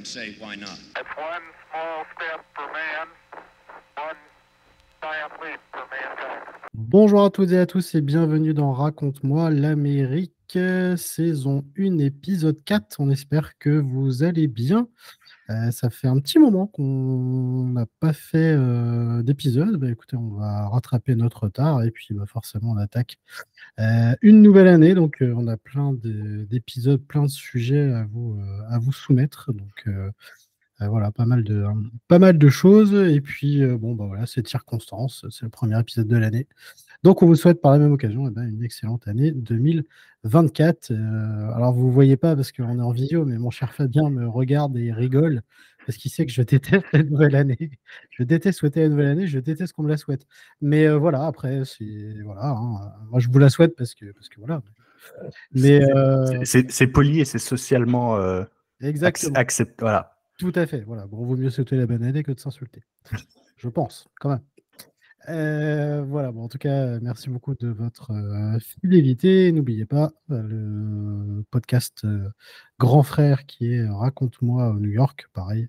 and say why not? It's one small step for man, one giant leap for mankind. Bonjour à toutes et à tous et bienvenue dans Raconte-moi l'Amérique, saison 1, épisode 4. On espère que vous allez bien. Euh, ça fait un petit moment qu'on n'a pas fait euh, d'épisode. Bah, écoutez, on va rattraper notre retard et puis bah, forcément on attaque euh, une nouvelle année. Donc on a plein de- d'épisodes, plein de sujets à vous, soumettre. Donc voilà, pas mal de, pas mal de choses. Et puis bon, bah voilà, c'est circonstance. C'est le premier épisode de l'année. Donc on vous souhaite par la même occasion eh ben, une excellente année 2024. Euh, alors vous ne voyez pas parce qu'on est en vidéo, mais mon cher Fabien me regarde et rigole parce qu'il sait que je déteste la nouvelle année. Je déteste souhaiter la nouvelle année, je déteste qu'on me la souhaite. Mais euh, voilà, après, c'est voilà. hein. Moi, je vous la souhaite parce que parce que voilà. Mais C'est- euh, poli et c'est socialement ac- exactement. accept- Voilà. Tout à fait. Voilà. Bon, vaut mieux souhaiter la bonne année que de s'insulter. Je pense, quand même. Euh, voilà. Bon, en tout cas, merci beaucoup de votre euh, fidélité. N'oubliez pas euh, le podcast Grand Frère qui est Raconte-moi New York. Pareil.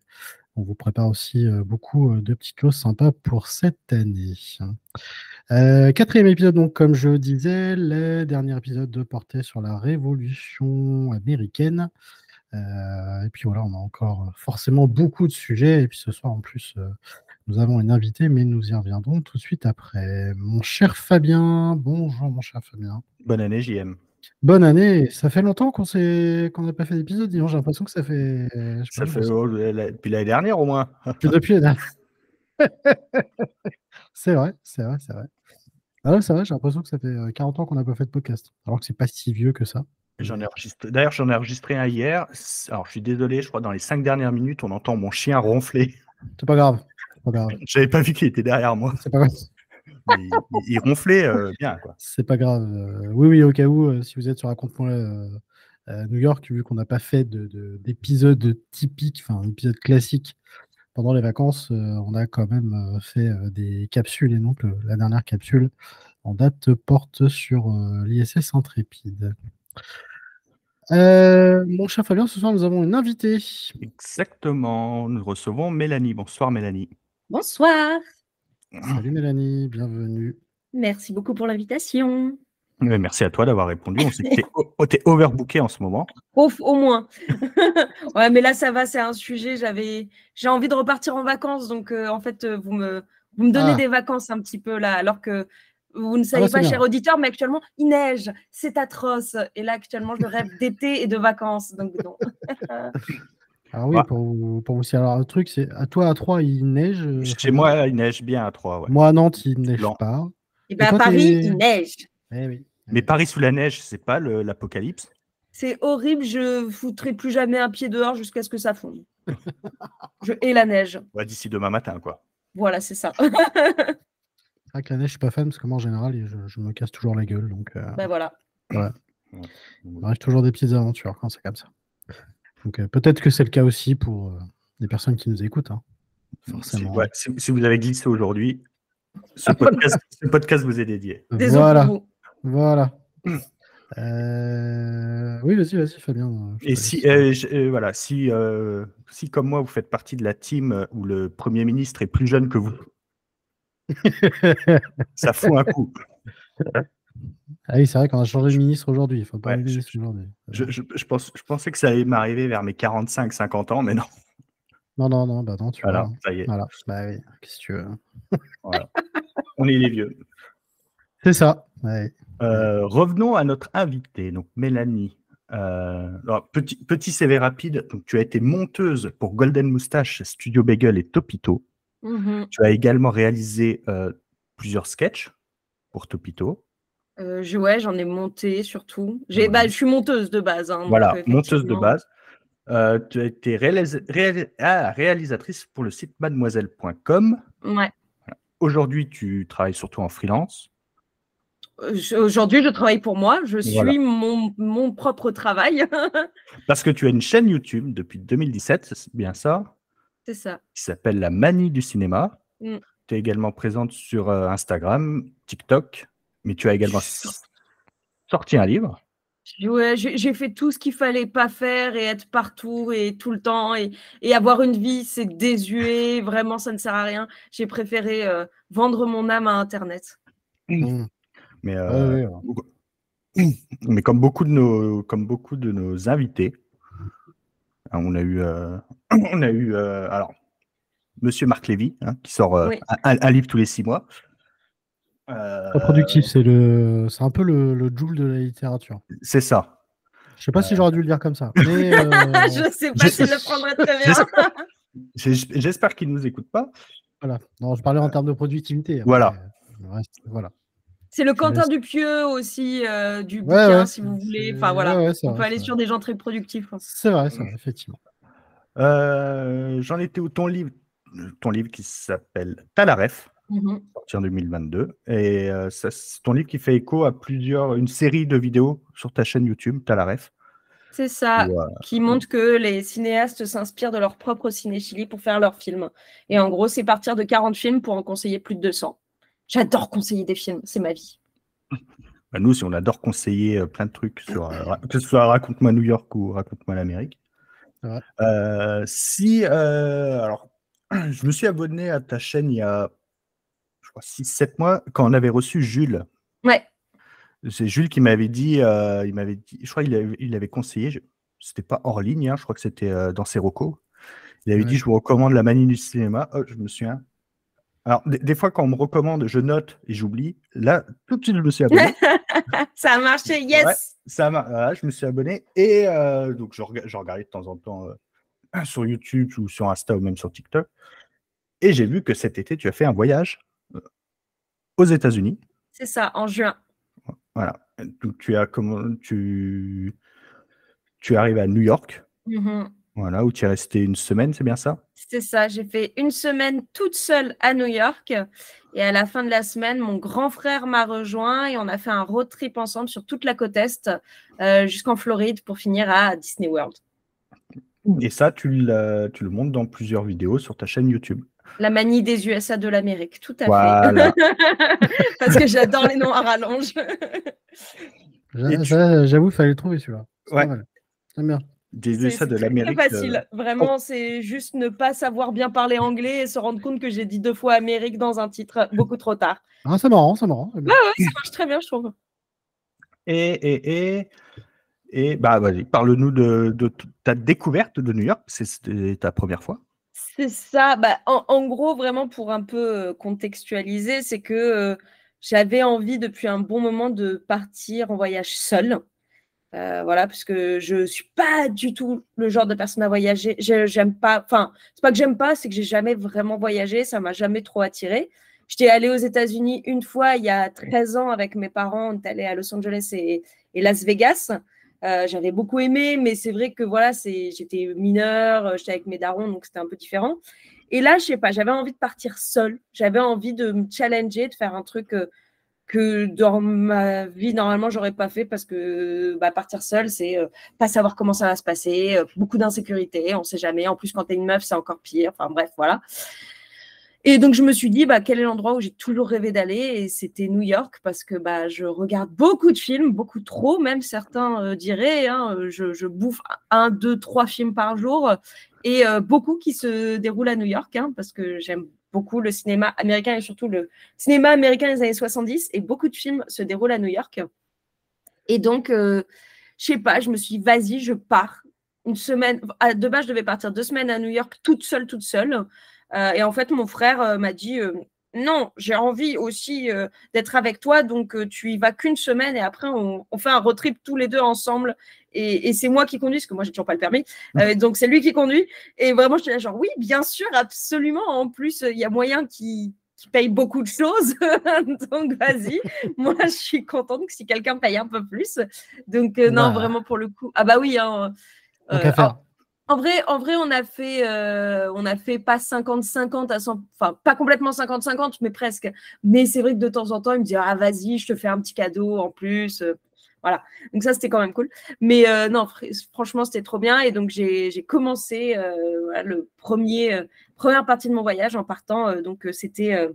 On vous prépare aussi beaucoup de petites choses sympas pour cette année. Quatrième épisode, donc, comme je disais, le dernier épisode portait sur la Révolution américaine. Et puis voilà, on a encore forcément beaucoup de sujets. Et puis ce soir, en plus, nous avons une invitée, mais nous y reviendrons tout de suite après. Mon cher Fabien, bonjour mon cher Fabien. Bonne année, JM. Bonne année. Ça fait longtemps qu'on s'est qu'on n'a pas fait d'épisode. dis donc, J'ai l'impression que ça fait. je Ça fait oh, la- depuis l'année dernière au moins. depuis depuis la dernière- c'est vrai, c'est vrai, c'est vrai. Ah ouais, c'est vrai, j'ai l'impression que ça fait euh, 40 ans qu'on n'a pas fait de podcast. Alors que c'est pas si vieux que ça. J'en ai enregistré. D'ailleurs, j'en ai enregistré un hier. Alors, je suis désolé, je crois dans les cinq dernières minutes, on entend mon chien ronfler. C'est pas grave. Pas grave. J'avais pas vu qu'il était derrière moi. C'est pas grave. il, ronflait euh, bien, quoi. C'est pas grave. euh, oui, oui, au cas où, euh, si vous êtes sur euh, euh, New York, vu qu'on n'a pas fait de- de- d'épisode typique, enfin, épisode classique pendant les vacances, on a quand même fait des capsules. Et donc, la dernière capsule en date porte sur l'ISS Intrépide. Euh, mon cher Fabien, ce soir, nous avons une invitée. Exactement. Nous recevons Mélanie. Bonsoir, Mélanie. Bonsoir. Salut Mélanie, bienvenue. Merci beaucoup pour l'invitation. Merci à toi d'avoir répondu. On sait que t'es o- t'es overbooké en ce moment. Au, au moins. ouais, mais là, ça va, c'est un sujet. J'avais, j'ai envie de repartir en vacances. Donc, euh, en fait, euh, vous me, vous me donnez Ah. des vacances un petit peu là, alors que vous ne bah, savez c'est pas, bien. cher auditeur, mais actuellement, il neige. C'est atroce. Et là, actuellement, je rêve d'été et de vacances. Donc, non. Alors oui, Ouais. pour, vous- pour vous dire, alors le truc, c'est à toi à 3, il neige. euh, Chez moi, il neige bien à 3. Ouais. Moi à Nantes, il ne neige Blanc. pas. et bien, à Paris, il neige. Eh oui. Mais Paris sous la neige, c'est pas l'apocalypse? C'est horrible. Je foutrai plus jamais un pied dehors jusqu'à ce que ça fonde. je hais la neige. Ouais, D'ici demain matin, quoi. Voilà, c'est ça. C'est vrai que la neige, je suis pas fan parce que moi, en général, je, je me casse toujours la gueule. Donc, euh, ben voilà. il m'arrive toujours des petites aventures quand c'est comme ça. Donc, euh, peut-être que c'est le cas aussi pour euh, les personnes qui nous écoutent. hein. Si, Forcément. ouais, si- si vous avez glissé aujourd'hui, ce podcast, ce podcast vous est dédié. Désolé Voilà. Voilà. Euh, Oui, vas-y, vas-y, Fabien. je Et si, euh, je- euh, voilà, si, euh, si comme moi vous faites partie de la team où le Premier ministre est plus jeune que vous, ça fout un coup. ah oui, c'est vrai qu'on a changé de ministre aujourd'hui. Il faut pas Ouais, je- ministre aujourd'hui. Je, je- je pense, je pensais que ça allait m'arriver vers mes 45-50 ans, mais non. Non, non, non, bah non, tu Voilà, vois. ça y est. Voilà. Bah oui, qu'est-ce que tu veux. voilà. On est les vieux. C'est ça. ouais. Euh, revenons à notre invitée, donc Mélanie. Euh, alors, petit, petit CV rapide, donc, tu as été monteuse pour Golden Moustache, Studio Bagel et Topito. Mhm. Tu as également réalisé euh, plusieurs sketchs pour Topito. Euh, je- ouais, j'en ai monté surtout. J'ai, Ouais. bah, je suis monteuse de base. hein, Voilà, monteuse de base. Euh, tu as été réalis- ah, réalisatrice pour le site mademoiselle.com. Ouais. Aujourd'hui, tu travailles surtout en freelance. Euh, Aujourd'hui, je travaille pour moi. Je suis Voilà. mon, mon propre travail. Parce que tu as une chaîne YouTube depuis 2017, c'est bien ça, C'est ça. qui s'appelle La Manie du cinéma. Mm. Tu es également présente sur Instagram, TikTok, mais tu as également. sorti un livre. Ouais, j'ai fait tout ce qu'il fallait pas faire et être partout et tout le temps et, et avoir une vie, c'est désuet, vraiment, ça ne sert à rien. J'ai préféré euh, vendre mon âme à Internet. Mmh. Mais, Ouais, euh, ouais, mais comme beaucoup de nos, comme beaucoup de nos invités, hein, on a eu, euh, on a eu, euh, alors, Monsieur Marc Lévy, hein, qui sort euh, Oui. un, un livre tous les six mois. Euh, productif, c'est le, c'est un peu le, le Joule de la littérature. C'est ça. Je sais pas si j'aurais dû le dire comme ça. Mais, euh, je sais pas je- s'il le prendrait très bien. J'espère- qu'il ne nous écoute pas. voilà. Non, je parlais en termes de productivité. Après, Voilà. euh, voilà. C'est le Je Quentin Dupieux aussi euh, du Ouais, bouquin, ouais, si vous voulez. Enfin voilà, ouais, ouais, c'est on vrai, peut aller sur des gens très productifs. hein. C'est vrai, c'est vrai, effectivement. Euh, J'en étais où? Ton livre, ton livre qui s'appelle Talaref, Mhm. sorti en 2022, et euh, ça, c'est ton livre qui fait écho à plusieurs, une série de vidéos sur ta chaîne YouTube Talaref. C'est ça, où, euh, qui montre que les cinéastes s'inspirent de leur propre cinéchilie pour faire leurs films. Et en gros, c'est partir de 40 films pour en conseiller plus de 200. J'adore conseiller des films, c'est ma vie. bah, nous, si on adore conseiller euh, plein de trucs sur, euh, que ce soit Raconte-moi New York ou Raconte-moi l'Amérique. Euh, si, euh, alors, je me suis abonné à ta chaîne il y a, crois, 6-7 mois, quand on avait reçu Jules. Ouais, C'est Jules qui m'avait dit, euh, il m'avait dit, je crois qu'il avait, il avait conseillé, je- c'était pas hors ligne, hein, je crois que c'était euh, dans ses recos. Il avait Ouais. dit, je vous recommande la manie du cinéma. Oh, je me souviens. Alors, des, des fois, quand on me recommande, je note et j'oublie. Là, tout de suite, je me suis abonné. ça a marché, yes Ouais. Ça voilà, je me suis abonné et euh, donc je, rega- je regardais de temps en temps euh, sur YouTube ou sur Insta ou même sur TikTok. Et j'ai vu que cet été, tu as fait un voyage aux États-Unis. C'est ça, en juin. Voilà. Donc tu as comment tu tu arrives à New York, Mhm. voilà, où tu es resté une semaine, c'est bien ça? C'est ça, j'ai fait une semaine toute seule à New York. Et à la fin de la semaine, mon grand frère m'a rejoint et on a fait un road trip ensemble sur toute la côte Est euh, jusqu'en Floride pour finir à Disney World. Et ça, tu, l'as- tu le montres dans plusieurs vidéos sur ta chaîne YouTube. La manie des USA de l'Amérique, tout à Voilà. fait. Parce que j'adore les noms à rallonge. J'avoue, il fallait le trouver celui-là. C'est Ouais. pas mal. J'aime bien. Des C'est USA c'est de l'Amérique. euh, facile. Vraiment, c'est juste ne pas savoir bien parler anglais et se rendre compte que j'ai dit deux fois Amérique dans un titre beaucoup trop tard. Ah, c'est marrant, c'est marrant. c'est bien. Ça marche très bien, je trouve. Et, et, et, et bah, vas-y, parle-nous de, de ta découverte de New York. C'est- C'était ta première fois C'est ça. Bah, en, en gros, vraiment pour un peu euh, contextualiser, c'est que euh, j'avais envie depuis un bon moment de partir en voyage seule. Euh, voilà, parce que je suis pas du tout le genre de personne à voyager. J'aime pas. Enfin, c'est pas que j'aime pas, c'est que j'ai jamais vraiment voyagé. Ça m'a jamais trop attiré. J'étais allée aux États-Unis une fois il y a 13 ans avec mes parents. On est allé à Los Angeles et, et Las Vegas. Euh, J'avais beaucoup aimé, mais c'est vrai que voilà, j'étais mineure, euh, j'étais avec mes darons, donc c'était un peu différent. Et là, je sais pas, j'avais envie de partir seule. J'avais envie de me challenger, de faire un truc euh, que dans ma vie, normalement, j'aurais pas fait parce que bah, partir seule, c'est pas savoir comment ça va se passer, beaucoup d'insécurité, on sait jamais. En plus, quand tu es une meuf, c'est encore pire. Enfin, bref, voilà. Et donc, je me suis dit, bah, quel est l'endroit où j'ai toujours rêvé d'aller? Et c'était New York parce que bah, je regarde beaucoup de films, beaucoup trop, même certains euh, diraient. hein, euh, je, bouffe un, deux, trois films par jour et euh, beaucoup qui se déroulent à New York hein, parce que j'aime beaucoup le cinéma américain et surtout le cinéma américain des années 70 et beaucoup de films se déroulent à New York. Et donc, euh, je sais pas, je me suis dit, vas-y, je pars. Une semaine, de base, je devais partir deux semaines à New York toute seule, toute seule. Euh, et en fait, mon frère euh, m'a dit, euh, non, j'ai envie aussi euh, d'être avec toi, donc euh, tu y vas qu'une semaine et après, on, on fait un road trip tous les deux ensemble. Et, et c'est moi qui conduis, parce que moi, j'ai toujours pas le permis. Euh, donc, c'est lui qui conduit. Et vraiment, je suis là, genre, oui, bien sûr, absolument. En plus, il y a moyen qu'il qui paye beaucoup de choses. donc, vas-y. Moi, je suis contente que si quelqu'un paye un peu plus. Donc, non, Bah. vraiment, pour le coup. Ah, bah oui. Hein, faire. En vrai, en vrai, on a fait, euh, on a fait pas 50-50 à 100, enfin pas complètement 50-50, mais presque. Mais c'est vrai que de temps en temps, il me dit ah vas-y, je te fais un petit cadeau en plus, euh, voilà. Donc ça c'était quand même cool. Mais euh, non, fr- franchement c'était trop bien et donc j'ai commencé euh, voilà, le premier première partie de mon voyage en partant. donc c'était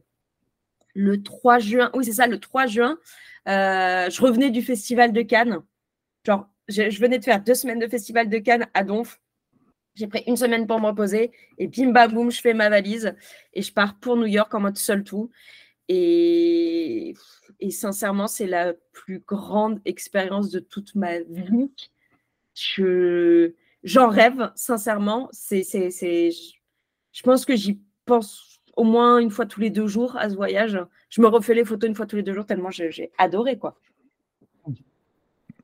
le 3 juin. Oui, c'est ça, le 3 juin. Je revenais du festival de Cannes. Genre, je, je, venais de faire deux semaines de festival de Cannes à Donf. J'ai pris une semaine pour me reposer et bim bam boum, je fais ma valise et je pars pour New York en mode seul tout. Et, sincèrement, c'est la plus grande expérience de toute ma vie. Je, j'en rêve, sincèrement. C'est, c'est, c'est, je pense que j'y pense au moins une fois tous les deux jours à ce voyage. Je me refais les photos une fois tous les deux jours tellement j'ai, adoré, quoi.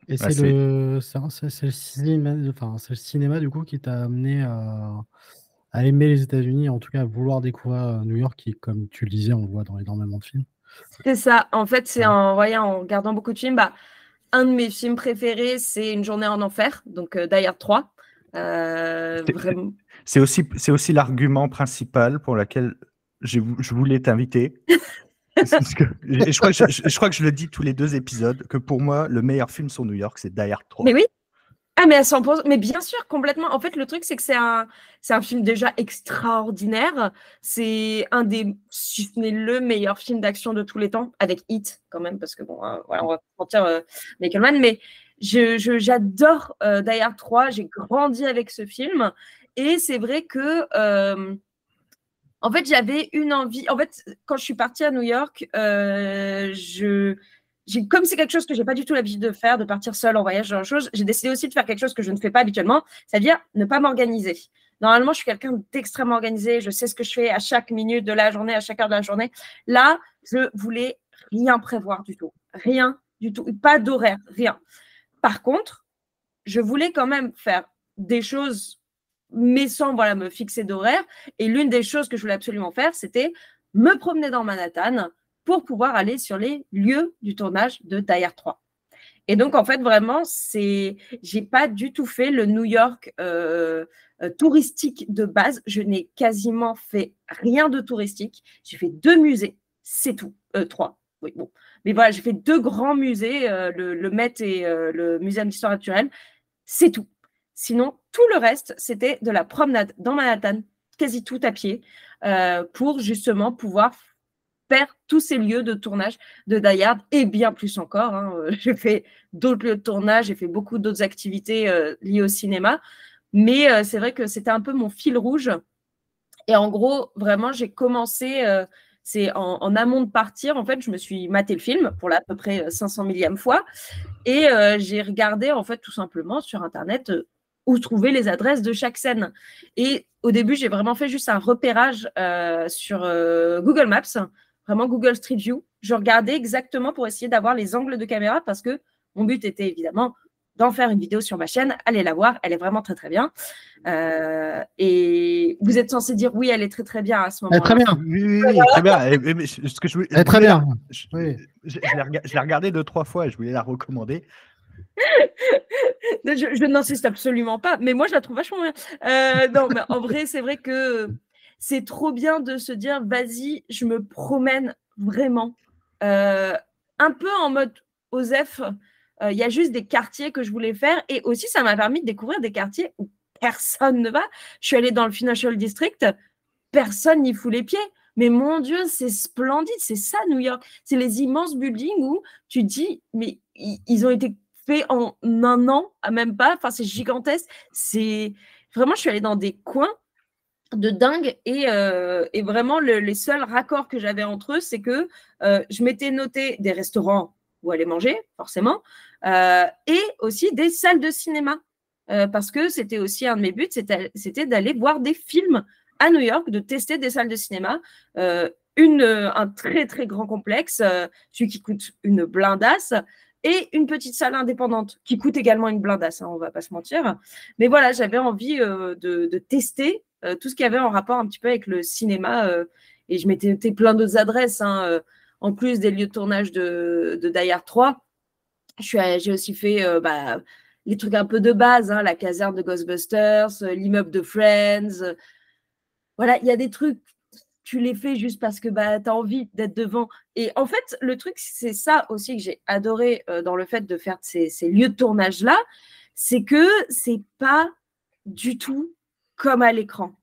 Et c'est le, cinéma, enfin, c'est le cinéma du coup qui t'a amené à, à aimer les États-Unis, en tout cas à vouloir découvrir euh, New York, qui, comme tu le disais, on le voit dans énormément de films. C'est ça. En fait, c'est en voyant, en regardant beaucoup de films. Bah, un de mes films préférés, c'est Une journée en enfer, donc euh, Die 3. Euh. C'est aussi, c'est aussi l'argument principal pour lequel je voulais t'inviter. je, crois que je, le dis tous les deux épisodes, que pour moi, le meilleur film sur New York, c'est Die 3. Mais oui, ah, mais à 100%, mais bien sûr, complètement. En fait, le truc, c'est que c'est un, c'est un film déjà extraordinaire. C'est un des, si ce n'est le meilleur film d'action de tous les temps, avec Hit, quand même, parce que bon, hein, voilà, on va mentir, euh, Michael Mann, mais j'adore euh, Die 3. J'ai grandi avec ce film. Et c'est vrai que, euh, en fait, j'avais une envie. En fait, quand je suis partie à New York, euh, je comme c'est quelque chose que j'ai pas du tout l'habitude de faire, de partir seule en voyage, genre chose, j'ai décidé aussi de faire quelque chose que je ne fais pas habituellement, c'est-à-dire ne pas m'organiser. Normalement, je suis quelqu'un d'extrêmement organisé, je sais ce que je fais à chaque minute de la journée, à chaque heure de la journée. Là, je voulais rien prévoir du tout, rien du tout, pas d'horaire, rien. Par contre, je voulais quand même faire des choses, mais sans voilà, me fixer d'horaire. Et l'une des choses que je voulais absolument faire, c'était me promener dans Manhattan, pour pouvoir aller sur les lieux du tournage de Die 3. Et donc, en fait, vraiment, c'est, j'ai pas du tout fait le New York euh, euh, touristique de base. Je n'ai quasiment fait rien de touristique. J'ai fait deux musées, c'est tout. Euh, trois, oui, bon. Mais voilà, j'ai fait deux grands musées, le, le, Met et le Muséum d'histoire naturelle. C'est tout. Sinon, tout le reste, c'était de la promenade dans Manhattan, quasi tout à pied, pour justement pouvoir tous ces lieux de tournage de Dayard et bien plus encore. Hein. J'ai fait d'autres lieux de tournage, j'ai fait beaucoup d'autres activités euh, liées au cinéma, mais euh, c'est vrai que c'était un peu mon fil rouge. Et en gros, vraiment, j'ai commencé, euh, c'est en, amont de partir, en fait, je me suis maté le film pour la, à peu près 500 millième fois, et j'ai regardé, en fait, tout simplement sur Internet où trouver les adresses de chaque scène. Et au début, j'ai vraiment fait juste un repérage sur Google Maps vraiment Google Street View. Je regardais exactement pour essayer d'avoir les angles de caméra parce que mon but était évidemment d'en faire une vidéo sur ma chaîne. Allez la voir, elle est vraiment très très bien. Euh, et vous êtes censé dire oui, elle est très très bien à ce moment-là. Très bien. Oui, oui, très bien. ce que je elle est très bien. Je, je, l'ai regardée deux trois fois et je voulais la recommander. Je, n'insiste absolument pas, mais moi je la trouve vachement bien. Euh, non, mais en vrai, c'est vrai que c'est trop bien de se dire, vas-y, je me promène vraiment. Euh, un peu en mode OSEF, euh, il y a juste des quartiers que je voulais faire. Et aussi, ça m'a permis de découvrir des quartiers où personne ne va. Je suis allée dans le Financial District, personne n'y fout les pieds. Mais mon Dieu, c'est splendide, c'est ça New York. C'est les immenses buildings où tu dis, mais ils ont été faits en un an, même pas. Enfin, c'est gigantesque. C'est vraiment, je suis allée dans des coins de dingue et, euh, vraiment les seuls raccords que j'avais entre eux, c'est que euh, je m'étais noté des restaurants où aller manger, forcément, euh, et aussi des salles de cinéma, parce que c'était aussi un de mes buts, c'était d'aller voir des films à New York, de tester des salles de cinéma. Une, un très très grand complexe, celui qui coûte une blindasse, et une petite salle indépendante qui coûte également une blindasse, hein, on va pas se mentir. Mais voilà, j'avais envie de, tester euh, tout ce qui avait en rapport un petit peu avec le cinéma. Euh, et je m'étais noté plein d'autres adresses, hein, euh, en plus des lieux de tournage de, de Die 3. J'ai aussi fait bah, les trucs un peu de base, hein, la caserne de Ghostbusters, l'immeuble de Friends. Voilà, il y a des trucs, tu les fais juste parce que bah, tu as envie d'être devant. Et en fait, le truc, c'est ça aussi que j'ai adoré dans le fait de faire ces, ces lieux de tournage-là, c'est que c'est pas du tout comme à l'écran.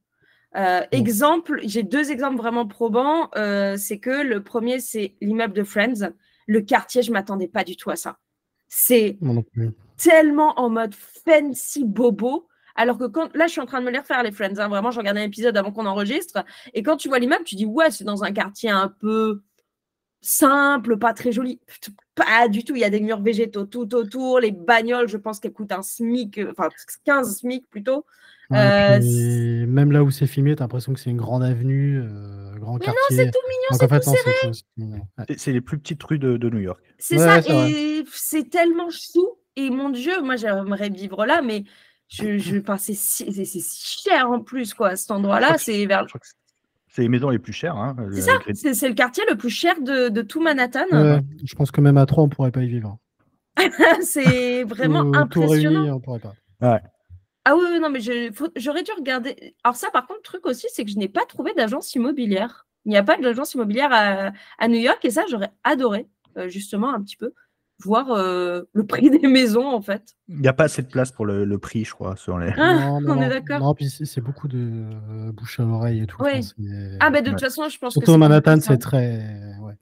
Euh, exemple, j'ai deux exemples vraiment probants. Euh, c'est que le premier, c'est l'immeuble de Friends. Le quartier, je m'attendais pas du tout à ça. C'est tellement en mode fancy bobo. Alors que quand là, je suis en train de me les refaire, les Friends. hein. Vraiment, je regardais un épisode avant qu'on enregistre. Et quand tu vois l'immeuble, tu dis, ouais, c'est dans un quartier un peu simple, pas très joli. Pas du tout. Il y a des murs végétaux tout autour. Les bagnoles, je pense qu'elles coûtent un SMIC, euh, enfin 15 SMIC plutôt. Ouais, Euh, puis même là où c'est filmé, t'as l'impression que c'est une grande avenue, euh, grand Mais non, quartier. c'est tout mignon, c'est fait, tout serré. c'est. Ouais. Les plus petites rues de, de New York. C'est Ouais, ça, et c'est tellement chou. Et mon Dieu, moi j'aimerais vivre là, mais je, je, enfin, c'est si, c'est- c'est si cher en plus, quoi, cet endroit-là. C'est vers. C'est- les maisons les plus chères. Hein, C'est le- ça, c'est c'est le quartier le plus cher de, de tout Manhattan. Je pense que même à 3, on pourrait pas y vivre. c'est vraiment tout impressionnant. réuni, on pourrait pas. Ah oui, oui, non, mais je- faut- j'aurais dû regarder. Alors, ça, par contre, le truc aussi, c'est que je n'ai pas trouvé d'agence immobilière. Il n'y a pas d'agence immobilière à, à New York, et ça, j'aurais adoré, euh, justement, un petit peu, voir euh, le prix des maisons, en fait. Il n'y a pas assez de place pour le, le prix, je crois, sur les. Ah, non, non, on est d'accord. Non, puis c'est beaucoup de euh, bouche à l'oreille et tout. Ouais. Ah, ben de Ouais. toute façon, je pense Surtout que c'est Manhattan, c'est très. Ouais,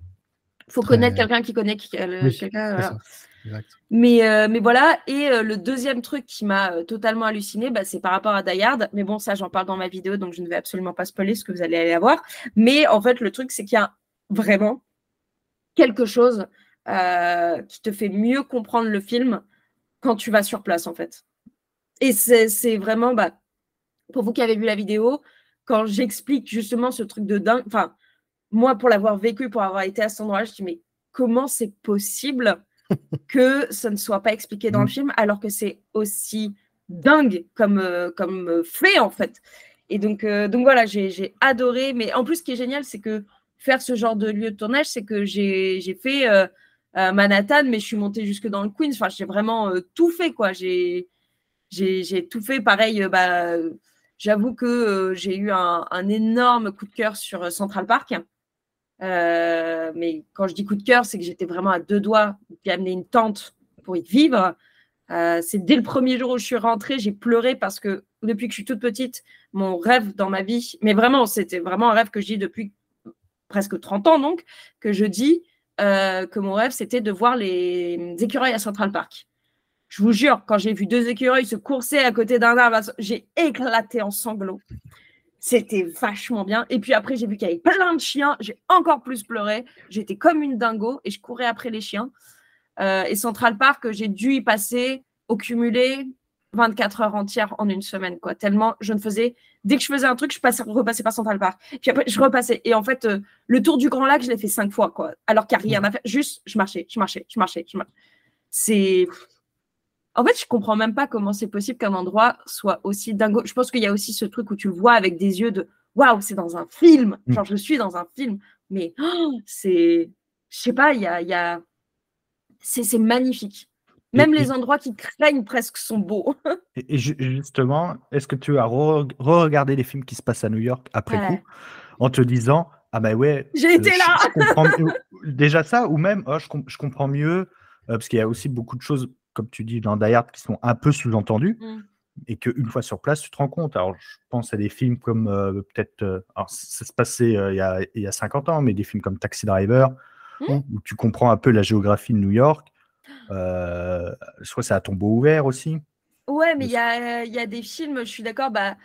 faut très- connaître quelqu'un qui connaît euh, Oui, quelqu'un. voilà. Mais, euh, mais voilà, et euh, le deuxième truc qui m'a euh, totalement halluciné, bah, c'est par rapport à Die Hard. Mais bon, ça, j'en parle dans ma vidéo, donc je ne vais absolument pas spoiler ce que vous allez aller avoir. Mais en fait, le truc, c'est qu'il y a vraiment quelque chose euh, qui te fait mieux comprendre le film quand tu vas sur place, en fait. Et c'est vraiment, bah, pour vous qui avez vu la vidéo, quand j'explique justement ce truc de dingue, enfin, moi, pour l'avoir vécu, pour avoir été à cet endroit-là, je dis, mais comment c'est possible que ça ne soit pas expliqué dans le Mm. film alors que c'est aussi dingue comme, euh, comme euh, fait en fait. Et donc, euh, donc voilà, j'ai adoré. Mais en plus, ce qui est génial, c'est que faire ce genre de lieu de tournage, c'est que j'ai fait Manhattan, mais je suis montée jusque dans le Queens. Enfin, j'ai vraiment euh, tout fait, quoi. J'ai j'ai tout fait. Pareil, euh, bah, euh, j'avoue que euh, j'ai eu un, énorme coup de cœur sur euh, Central Park. Euh, mais quand je dis coup de cœur, c'est que j'étais vraiment à deux doigts d'y amener une tente pour y vivre. Euh, c'est dès le premier jour où je suis rentrée, j'ai pleuré parce que depuis que je suis toute petite, mon rêve dans ma vie, mais vraiment, c'était vraiment un rêve que je dis depuis presque 30 ans, donc, que je dis euh, que mon rêve, c'était de voir les écureuils à Central Park. Je vous jure, quand j'ai vu deux écureuils se courser à côté d'un arbre, j'ai éclaté en sanglots. C'était vachement bien. Et puis après, j'ai vu qu'il y avait plein de chiens. J'ai encore plus pleuré. J'étais comme une dingo et je courais après les chiens. Euh, et Central Park, j'ai dû y passer au cumulé 24 heures entières en une semaine, quoi. Tellement je ne faisais. Dès que je faisais un truc, je passais, repassais par Central Park. Puis après, je repassais. Et en fait, euh, le tour du Grand Lac, je l'ai fait cinq fois, quoi. Alors qu'il n'y a rien à faire. Juste, je marchais, je marchais, je marchais, je marchais. C'est. En fait, je comprends même pas comment c'est possible qu'un endroit soit aussi dingo. Je pense qu'il y a aussi ce truc où tu le vois avec des yeux de waouh, c'est dans un film. Mm. Genre, je suis dans un film. Mais oh, c'est. Je sais pas, il y a. Y c'est magnifique. Même Et- les endroits qui craignent presque sont beaux. Et, et ju- justement, est-ce que tu as re- re-regardé les films qui se passent à New York après Ouais. coup en te disant Ah bah ouais. J'ai euh, été là je comprends mieux- Déjà ça, ou même oh, je, com- je comprends mieux, euh, parce qu'il y a aussi beaucoup de choses, comme tu dis, dans Die Hard qui sont un peu sous-entendues. Mm. Et qu'une fois sur place, tu te rends compte. Alors, je pense à des films comme euh, peut-être. euh, alors, ça se passait il, y a, il y a 50 ans, mais des films comme Taxi Driver, Mm. où tu comprends un peu la géographie de New York. Euh, je crois que c'est à tombeau ouvert aussi. Ouais, mais il y a, il y a des films, je suis d'accord. Bah,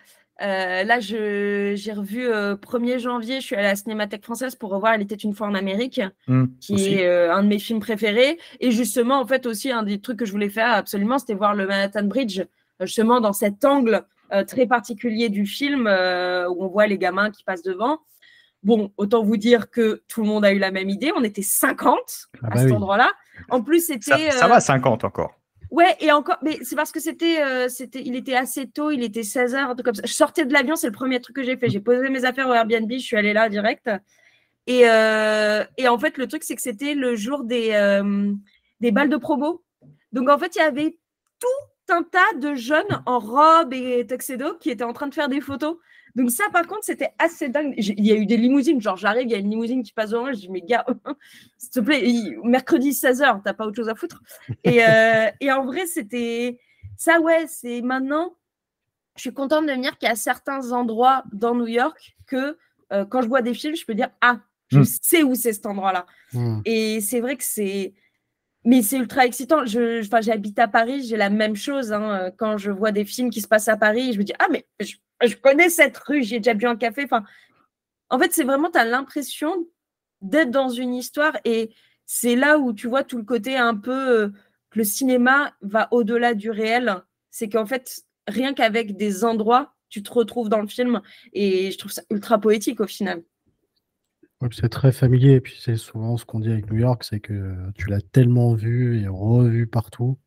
euh, là, j'ai revu euh, 1er janvier, je suis allée à la Cinémathèque française pour revoir Elle était une fois en Amérique, Mm, qui aussi. est euh, un de mes films préférés. Et justement, en fait, aussi, un des trucs que je voulais faire absolument, c'était voir le Manhattan Bridge, justement dans cet angle euh, très particulier du film où on voit les gamins qui passent devant. Bon, autant vous dire que tout le monde a eu la même idée. On était 50 Ah à bah cet oui. endroit-là. En plus, c'était. ça euh, va, 50 encore. Ouais, et encore, mais c'est parce que c'était, euh, c'était, il était assez tôt, il était 16h, un truc comme ça. Je sortais de l'avion, c'est le premier truc que j'ai fait. J'ai posé mes affaires au Airbnb, je suis allée là direct. Et, euh, et en fait, le truc, c'est que c'était le jour des, euh, des balles de promo. Donc, en fait, il y avait tout un tas de jeunes en robe et tuxedo qui étaient en train de faire des photos. Donc, ça, par contre, c'était assez dingue. Il y a eu des limousines. Genre, j'arrive, il y a une limousine qui passe devant moi. Je dis, mais gars, s'il te plaît, mercredi 16h, t'as pas autre chose à foutre. Et, euh, et en vrai, c'était ça, ouais, c'est maintenant. je suis contente de me dire qu'il y a certains endroits dans New York que euh, quand je vois des films, je peux dire Ah, je Mm. sais où c'est cet endroit-là. Hmm. Et c'est vrai que c'est. Mais c'est ultra excitant. Je, j'habite à Paris, j'ai la même chose. hein. Quand je vois des films qui se passent à Paris, je me dis Ah, mais je, je connais cette rue, j'ai déjà bu un café. Enfin, en fait, c'est vraiment, tu as l'impression d'être dans une histoire. Et c'est là où tu vois tout le côté un peu. euh, que le cinéma va au-delà du réel. C'est qu'en fait, rien qu'avec des endroits, tu te retrouves dans le film. Et je trouve ça ultra poétique au final. C'est très familier. Et puis c'est souvent ce qu'on dit avec New York, c'est que tu l'as tellement vu et revu partout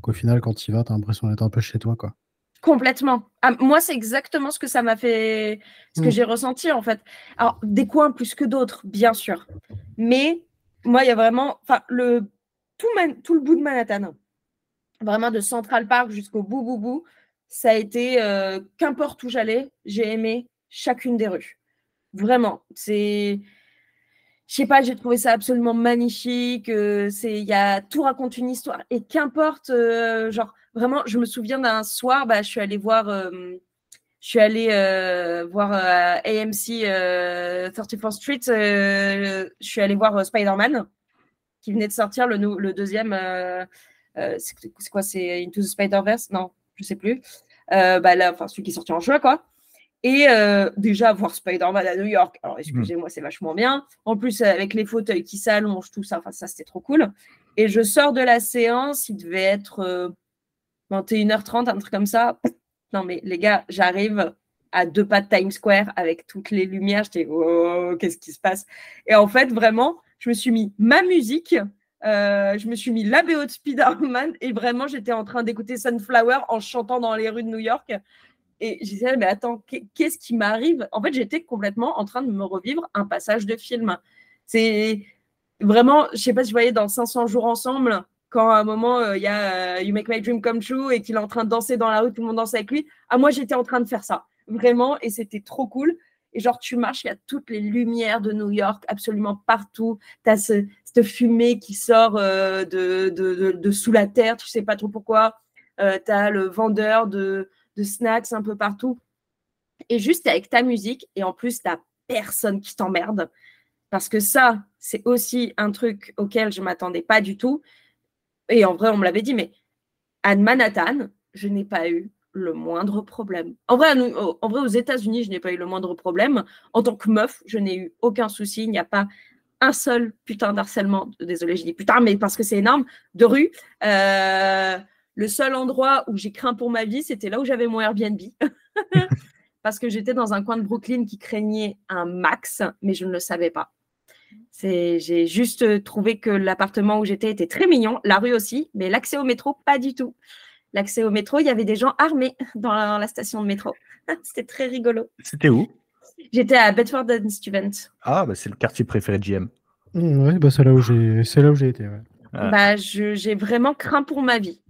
qu'au final, quand tu y vas, tu as l'impression d'être un peu chez toi. Quoi. Complètement. Ah, moi, c'est exactement ce que ça m'a fait, ce que Mm. j'ai ressenti en fait. Alors, des coins plus que d'autres, bien sûr. Mais moi, il y a vraiment, enfin, le tout, Man- tout le bout de Manhattan, vraiment de Central Park jusqu'au bout, bout, bout, ça a été, euh, qu'importe où j'allais, j'ai aimé chacune des rues. Vraiment. C'est, je sais pas, j'ai trouvé ça absolument magnifique. euh, c'est, il y a tout raconte une histoire. Et qu'importe, euh, genre, vraiment, je me souviens d'un soir, bah, je suis allée voir, je suis allée voir AMC euh, 34th Street. je suis allée voir Spider-Man qui venait de sortir le, le deuxième. euh, euh, c'est quoi C'est Into the Spider-Verse? Non, je sais plus. Euh, bah, là, enfin, celui qui est sorti en juin, quoi. Et déjà, voir Spider-Man à New York, alors excusez-moi, c'est vachement bien. En plus, avec les fauteuils qui s'allongent, tout ça, ça, c'était trop cool. Et je sors de la séance, il devait être 21h30, un truc comme ça. Non, mais les gars, j'arrive à deux pas de Times Square avec toutes les lumières. J'étais, oh, qu'est-ce qui se passe? Et en fait, vraiment, je me suis mis ma musique, euh, je me suis mis la BO de Spider-Man et vraiment, j'étais en train d'écouter Sunflower en chantant dans les rues de New York. Et je disais, mais attends, qu'est- qu'est-ce qui m'arrive? En fait, j'étais complètement en train de me revivre un passage de film. C'est vraiment, je sais pas si vous voyez dans 500 jours ensemble, quand à un moment, euh, il y a euh, You Make My Dream Come True et qu'il est en train de danser dans la rue, tout le monde danse avec lui. Ah, moi, j'étais en train de faire ça, vraiment, et c'était trop cool. Et genre, tu marches, il y a toutes les lumières de New York, absolument partout. Tu as ce, cette fumée qui sort euh, de, de, sous la terre, tu sais pas trop pourquoi. tu as le vendeur de, de snacks un peu partout. Et juste avec ta musique, et en plus, tu personne qui t'emmerde. Parce que ça, c'est aussi un truc auquel je m'attendais pas du tout. Et en vrai, on me l'avait dit, mais à Manhattan, je n'ai pas eu le moindre problème. En vrai, aux États-Unis, je n'ai pas eu le moindre problème. En tant que meuf, je n'ai eu aucun souci. Il n'y a pas un seul putain d'harcèlement. Désolée, je dis putain, mais parce que c'est énorme, de rue. Euh, le seul endroit où j'ai craint pour ma vie, c'était là où j'avais mon Airbnb. parce que j'étais dans un coin de Brooklyn qui craignait un max, mais je ne le savais pas. C'est- J'ai juste euh, trouvé que l'appartement où j'étais était très mignon, la rue aussi, mais l'accès au métro, pas du tout. L'accès au métro, il y avait des gens armés dans la, dans la station de métro. C'était très rigolo. C'était où? J'étais à Bedford and Stuyvesant. Ah, bah, c'est le quartier préféré de JM. Hmm, ouais, bah c'est là où j'ai c'est là où j'ai été. ouais. Ah. Bah, je- j'ai vraiment craint pour ma vie.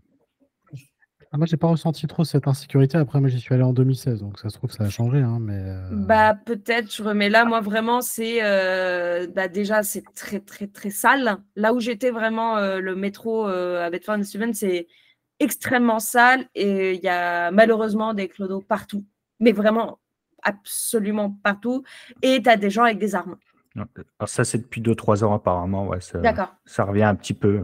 Ah, moi, j'ai pas ressenti trop cette insécurité. Après, moi, j'y suis allé en 2016, donc ça se trouve, ça a changé. Hein, mais euh, Bah peut-être, je remets là, moi vraiment, c'est euh, bah, déjà c'est très très très sale. Là où j'étais vraiment, euh, le métro euh, à Bedford and Stuyvesant, c'est extrêmement sale et il y a malheureusement des clodos partout, mais vraiment absolument partout. Et tu as des gens avec des armes. Alors ça, c'est depuis 2-3 ans apparemment. Ouais, ça, D'accord. ça revient un petit peu.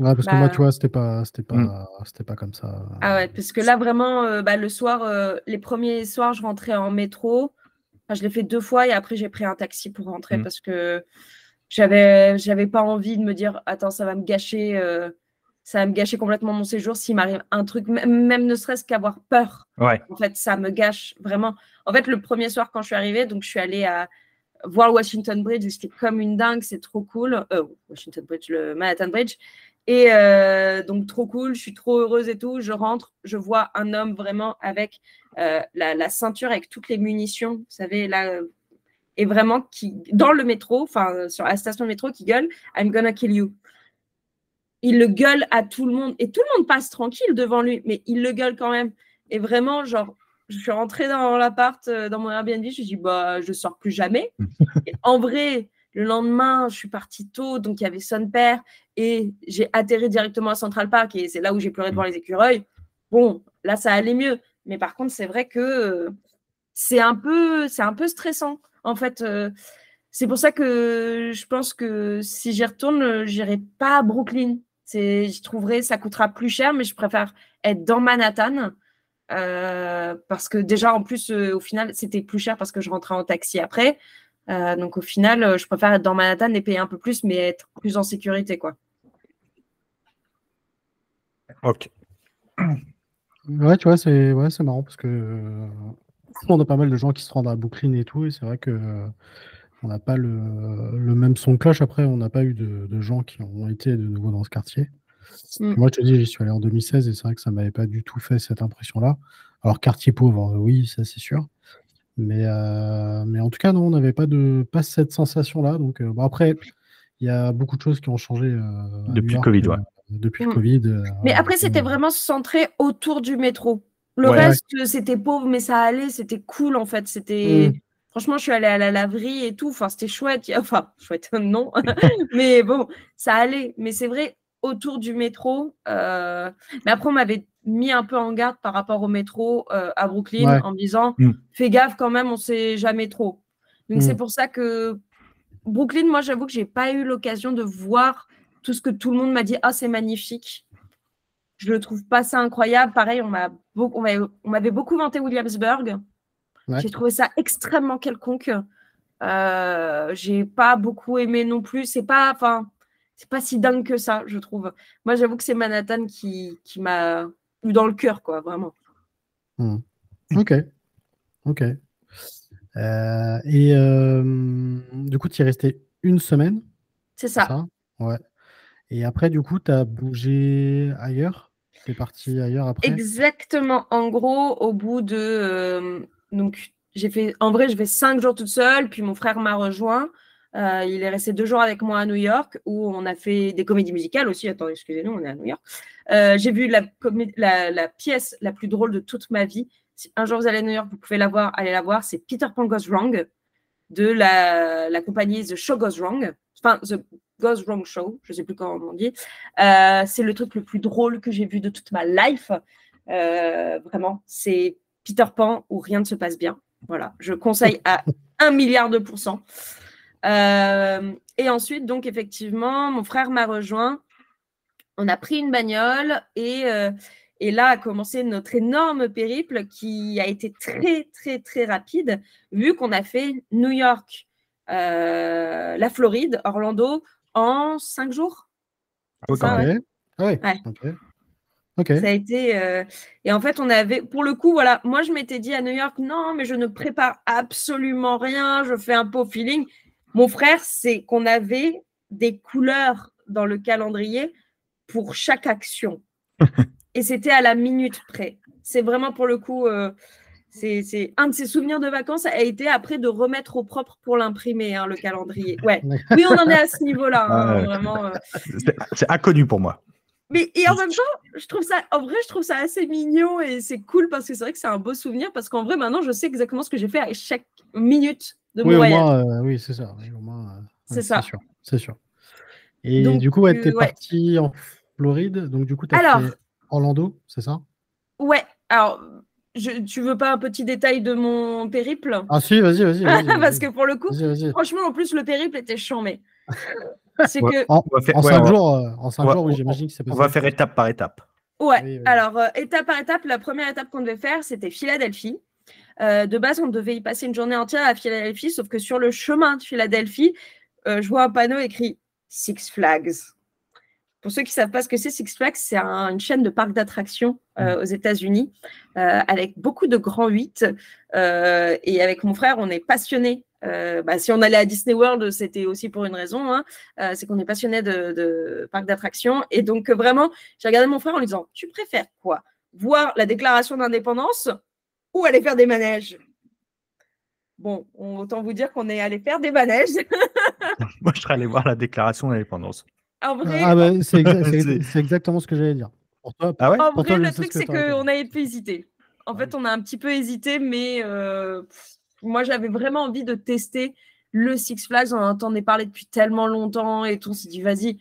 Ouais, parce que Bah- moi, tu vois, c'était pas, c'était pas, Hmm. c'était pas comme ça. Ah ouais, parce que là vraiment, euh, bah, le soir, euh, les premiers soirs, je rentrais en métro. Enfin, je l'ai fait deux fois et après j'ai pris un taxi pour rentrer Mm. parce que j'avais, j'avais pas envie de me dire, attends, ça va me gâcher, euh, ça va me gâcher complètement mon séjour s'il m'arrive un truc, même, même ne serait-ce qu'avoir peur. Ouais. En fait, ça me gâche vraiment. En fait, le premier soir quand je suis arrivée, donc je suis allée à voir le Washington Bridge, c'était comme une dingue, c'est trop cool. Euh, Washington Bridge, le Manhattan Bridge. Et euh, donc, trop cool, je suis trop heureuse et tout. Je rentre, je vois un homme vraiment avec euh, la, la ceinture, avec toutes les munitions, vous savez, là, euh, et vraiment qui, dans le métro, enfin, sur la station de métro, qui gueule I'm gonna kill you. Il le gueule à tout le monde et tout le monde passe tranquille devant lui, mais il le gueule quand même. Et vraiment, genre, je suis rentrée dans l'appart, dans mon Airbnb, je me suis dit, bah, je sors plus jamais. Et en vrai, le lendemain, je suis partie tôt, donc il y avait son père et j'ai atterri directement à Central Park et c'est là où j'ai pleuré devant les écureuils. Bon, là, ça allait mieux. Mais par contre, c'est vrai que euh, c'est un peu, c'est un peu stressant. En fait, euh, c'est pour ça que je pense que si j'y retourne, j'irai pas à Brooklyn. C'est, je trouverais, ça coûtera plus cher, mais je préfère être dans Manhattan. euh, parce que déjà, en plus, euh, au final, c'était plus cher parce que je rentrais en taxi après. Euh, donc, au final, euh, je préfère être dans Manhattan et payer un peu plus, mais être plus en sécurité, quoi. Ok. Ouais, tu vois, c'est ouais, c'est marrant parce que euh, on a pas mal de gens qui se rendent à Brooklyn et tout, et c'est vrai que euh, on n'a pas le, le même son de cloche. Après, on n'a pas eu de, de gens qui ont été de nouveau dans ce quartier. Mm. Moi, je te dis, j'y suis allé en 2016 et c'est vrai que ça m'avait pas du tout fait cette impression-là. Alors, quartier pauvre, oui, ça c'est sûr. Mais, euh, mais en tout cas, non, on n'avait pas de pas cette sensation-là. Donc, euh, bon, après, il y a beaucoup de choses qui ont changé euh, Depuis le Covid, ouais. euh, depuis le Mm. Covid. euh, Mais après, c'était vraiment centré autour du métro. Le Ouais. reste, c'était pauvre, mais ça allait, c'était cool en fait. C'était. Mm. Franchement, je suis allée à la laverie et tout. Enfin, c'était chouette. Enfin, chouette, non. mais bon, ça allait. Mais c'est vrai, autour du métro. euh, Mais après, on m'avait mis un peu en garde par rapport au métro euh, à Brooklyn Ouais. en me disant Mm. fais gaffe quand même, on sait jamais trop. Donc, Mm. c'est pour ça que Brooklyn, moi, j'avoue que j'ai pas eu l'occasion de voir tout ce que tout le monde m'a dit. Ah, c'est magnifique. Je ne trouve pas ça incroyable. Pareil, on m'a beaucoup, on m'avait- on m'avait beaucoup vanté Williamsburg. Ouais. J'ai trouvé ça extrêmement quelconque. Euh, j'ai pas beaucoup aimé non plus. C'est pas, enfin, c'est pas si dingue que ça, je trouve. Moi, j'avoue que c'est Manhattan qui, qui m'a dans le cœur, quoi, vraiment. Ok. Ok. Euh, et euh, du coup, tu y es resté une semaine, C'est ça. ça? Ouais. Et après, du coup, tu as bougé ailleurs? Tu es parti ailleurs après? Exactement. En gros, au bout de. euh, donc, j'ai fait. En vrai, je fais cinq jours toute seule, puis mon frère m'a rejoint. Il est resté deux jours avec moi à New York, où on a fait des comédies musicales aussi. Attends, excusez-nous, on est à New York. Euh, j'ai vu la, pièce la plus drôle de toute ma vie. Si un jour vous allez à New York, vous pouvez la voir, allez la voir. C'est Peter Pan Goes Wrong de la, compagnie The Show Goes Wrong. Enfin, The Goes Wrong Show, je ne sais plus comment on dit. Euh, c'est le truc le plus drôle que j'ai vu de toute ma life. Euh, vraiment, c'est Peter Pan où rien ne se passe bien. Voilà, je conseille à un milliard de pourcents. Et ensuite, donc effectivement, mon frère m'a rejoint. On a pris une bagnole et, euh, et là a commencé notre énorme périple qui a été très, très, très rapide vu qu'on a fait New York, euh, la Floride, Orlando en cinq jours. Ça, Ok. même. Ah ouais. Ouais. Ok. Ok. Ça a été. euh, Et en fait, on avait. Pour le coup, voilà, moi, je m'étais dit à New York, non, mais je ne prépare absolument rien, je fais un peu au feeling. Mon frère, c'est qu'on avait des couleurs dans le calendrier pour chaque action. Et c'était à la minute près. C'est vraiment pour le coup. euh, c'est un de ses souvenirs de vacances a été après de remettre au propre pour l'imprimer, hein, le calendrier. Ouais. Oui, on en est à ce niveau-là. hein, ouais. vraiment. euh. C'est- inconnu pour moi. Mais et en même temps, je trouve ça, en vrai, je trouve ça assez mignon et c'est cool parce que c'est vrai que c'est un beau souvenir parce qu'en vrai, maintenant, je sais exactement ce que j'ai fait à chaque minute de mon voyage. moins, euh, oui, c'est ça. oui, euh, C'est ouais, ça. sûr. C'est sûr. Et Donc, du coup, ouais, t'es ouais. parti en Floride. Donc, du coup, t'as Alors. fait Orlando, c'est ça? Ouais, alors, je, tu veux pas un petit détail de mon périple? Ah si, vas-y, vas-y. Parce que pour le coup, franchement, en plus, le périple était chambé. C'est Ouais. que, En, On va faire, en ouais, on jours, euh, en on jours, oui, on- j'imagine que c'est on passé. va faire étape par étape. ouais, Oui, alors, euh, étape par étape, la première étape qu'on devait faire, c'était Philadelphie. Euh, de base, on devait y passer une journée entière à Philadelphie, sauf que sur le chemin de Philadelphie, euh, je vois un panneau écrit Six Flags. Pour ceux qui ne savent pas ce que c'est, Six Flags, c'est un- une chaîne de parcs d'attractions euh, aux États-Unis euh, avec beaucoup de grands 8. Euh, et avec mon frère, on est passionné. bah, si on allait à Disney World, c'était aussi pour une raison. hein, c'est qu'on est passionné de, de parcs d'attractions. Et donc, vraiment, j'ai regardé mon frère en lui disant Tu préfères quoi? Voir la déclaration d'indépendance ou aller faire des manèges? Bon, on- autant vous dire qu'on est allé faire des manèges. Moi, je serais allé voir la déclaration d'indépendance. En vrai, Ah bah, c'est exa- c'est- C'est- c'est exactement ce que j'allais dire. Pour toi, Ah ouais En Pour vrai, toi, je le truc, c'est qu'on a un peu hésité. En fait, on a un petit peu hésité, mais euh, pff, moi, j'avais vraiment envie de tester le Six Flags. On en entendait parler depuis tellement longtemps et tout. On s'est dit, vas-y,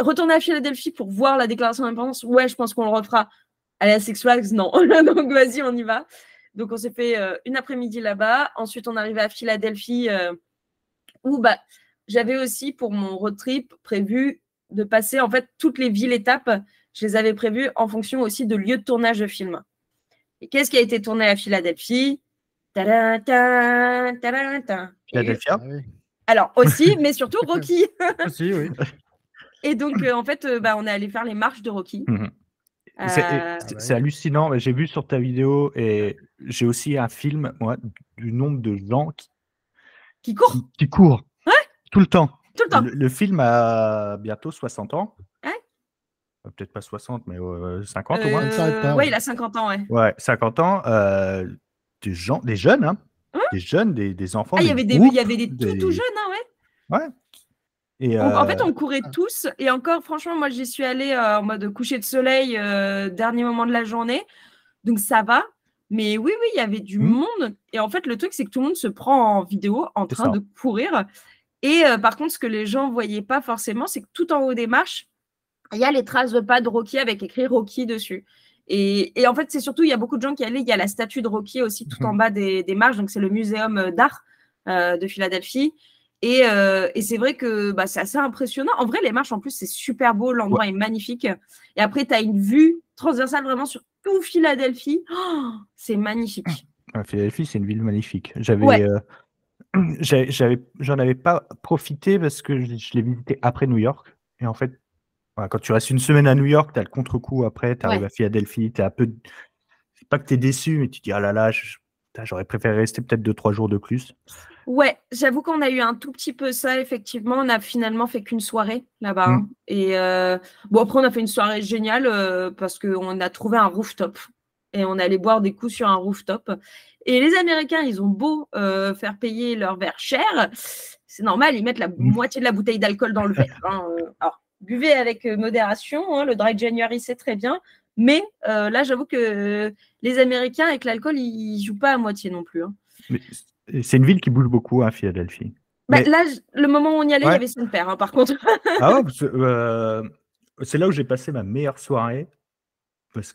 retourner à Philadelphie pour voir la déclaration d'indépendance. Ouais, je pense qu'on le refera. Allez, à Six Flags, non. Donc, vas-y, on y va. Donc, on s'est fait euh, une après-midi là-bas. Ensuite, on est arrivé à Philadelphie, euh, où bah, j'avais aussi, pour mon road trip, prévu de passer, en fait, toutes les villes-étapes. Je les avais prévues en fonction aussi de lieux de tournage de film. Et qu'est-ce qui a été tourné à Philadelphie? Tadam, tadam. Et- Philadelphia. Ah oui. Alors, aussi, mais surtout Rocky. Oui. Et donc, euh, en fait, euh, bah, on est allé faire les marches de Rocky. Mhm. C'est- Euh, c'est- hallucinant. mais J'ai vu sur ta vidéo et j'ai aussi un film, moi, du nombre de gens qui, qui court qui, qui courent tout le temps. tout le temps. Le, le film a bientôt 60 ans. Ouais. Euh, Peut-être pas 60, mais euh, 50 au moins. ouais, ouais. il a 50 ans, ouais. Ouais, 50 ans. euh, des gens, des jeunes, hein. Hein? Des jeunes, des, des enfants. Ah, il y avait des, il y avait des tout, des- tout jeunes, hein, ouais. Ouais. Et, On- En fait, euh, on courait tous. Et encore, franchement, moi, j'y suis allée euh, en mode coucher de soleil, euh, dernier moment de la journée. Donc, ça va. Mais oui, oui, il y avait du Mhm. monde. Et en fait, le truc, c'est que tout le monde se prend en vidéo en train ça. de courir. Et euh, par contre, ce que les gens ne voyaient pas forcément, c'est que tout en haut des marches, il y a les traces de pas de Rocky avec écrit Rocky dessus. Et, et en fait, c'est surtout, il y a beaucoup de gens qui allaient. Il y a la statue de Rocky aussi tout en bas des, des marches. Donc, c'est le muséum euh, d'art euh, de Philadelphie. Et, euh, et c'est vrai que bah, c'est assez impressionnant. En vrai, les marches, en plus, c'est super beau. L'endroit est magnifique. Et après, tu as une vue transversale vraiment sur tout Philadelphie. Oh, c'est magnifique. Ouais, Philadelphie, c'est une ville magnifique. J'avais, Ouais. euh, j'ai- j'avais, j'en avais pas profité parce que je, je l'ai visité après New York. Et en fait, voilà, quand tu restes une semaine à New York, tu as le contre-coup après, tu arrives Ouais. à Philadelphie, tu un peu. C'est pas que tu es déçu, mais tu te dis, ah là là, j'aurais préféré rester peut-être 2-3 jours de plus. Ouais, j'avoue qu'on a eu un tout petit peu ça, effectivement. On a finalement fait qu'une soirée là-bas. Mm. hein. Et euh, bon, après, on a fait une soirée géniale euh, parce qu'on a trouvé un rooftop. Et on allait boire des coups sur un rooftop. Et les Américains, ils ont beau euh, faire payer leur verre cher. C'est normal, ils mettent la moitié de la bouteille d'alcool dans le verre. hein. Euh, Alors, buvez avec euh, modération. hein, le dry January, c'est très bien. Mais euh, là, j'avoue que les Américains, avec l'alcool, ils jouent pas à moitié non plus. hein. C'est- une ville qui bouge beaucoup, hein, Philadelphie. Bah, Mais- Là, le moment où on y allait, il Ouais. y avait son père, hein, par contre. Ah ouais, euh, c'est là où j'ai passé ma meilleure soirée.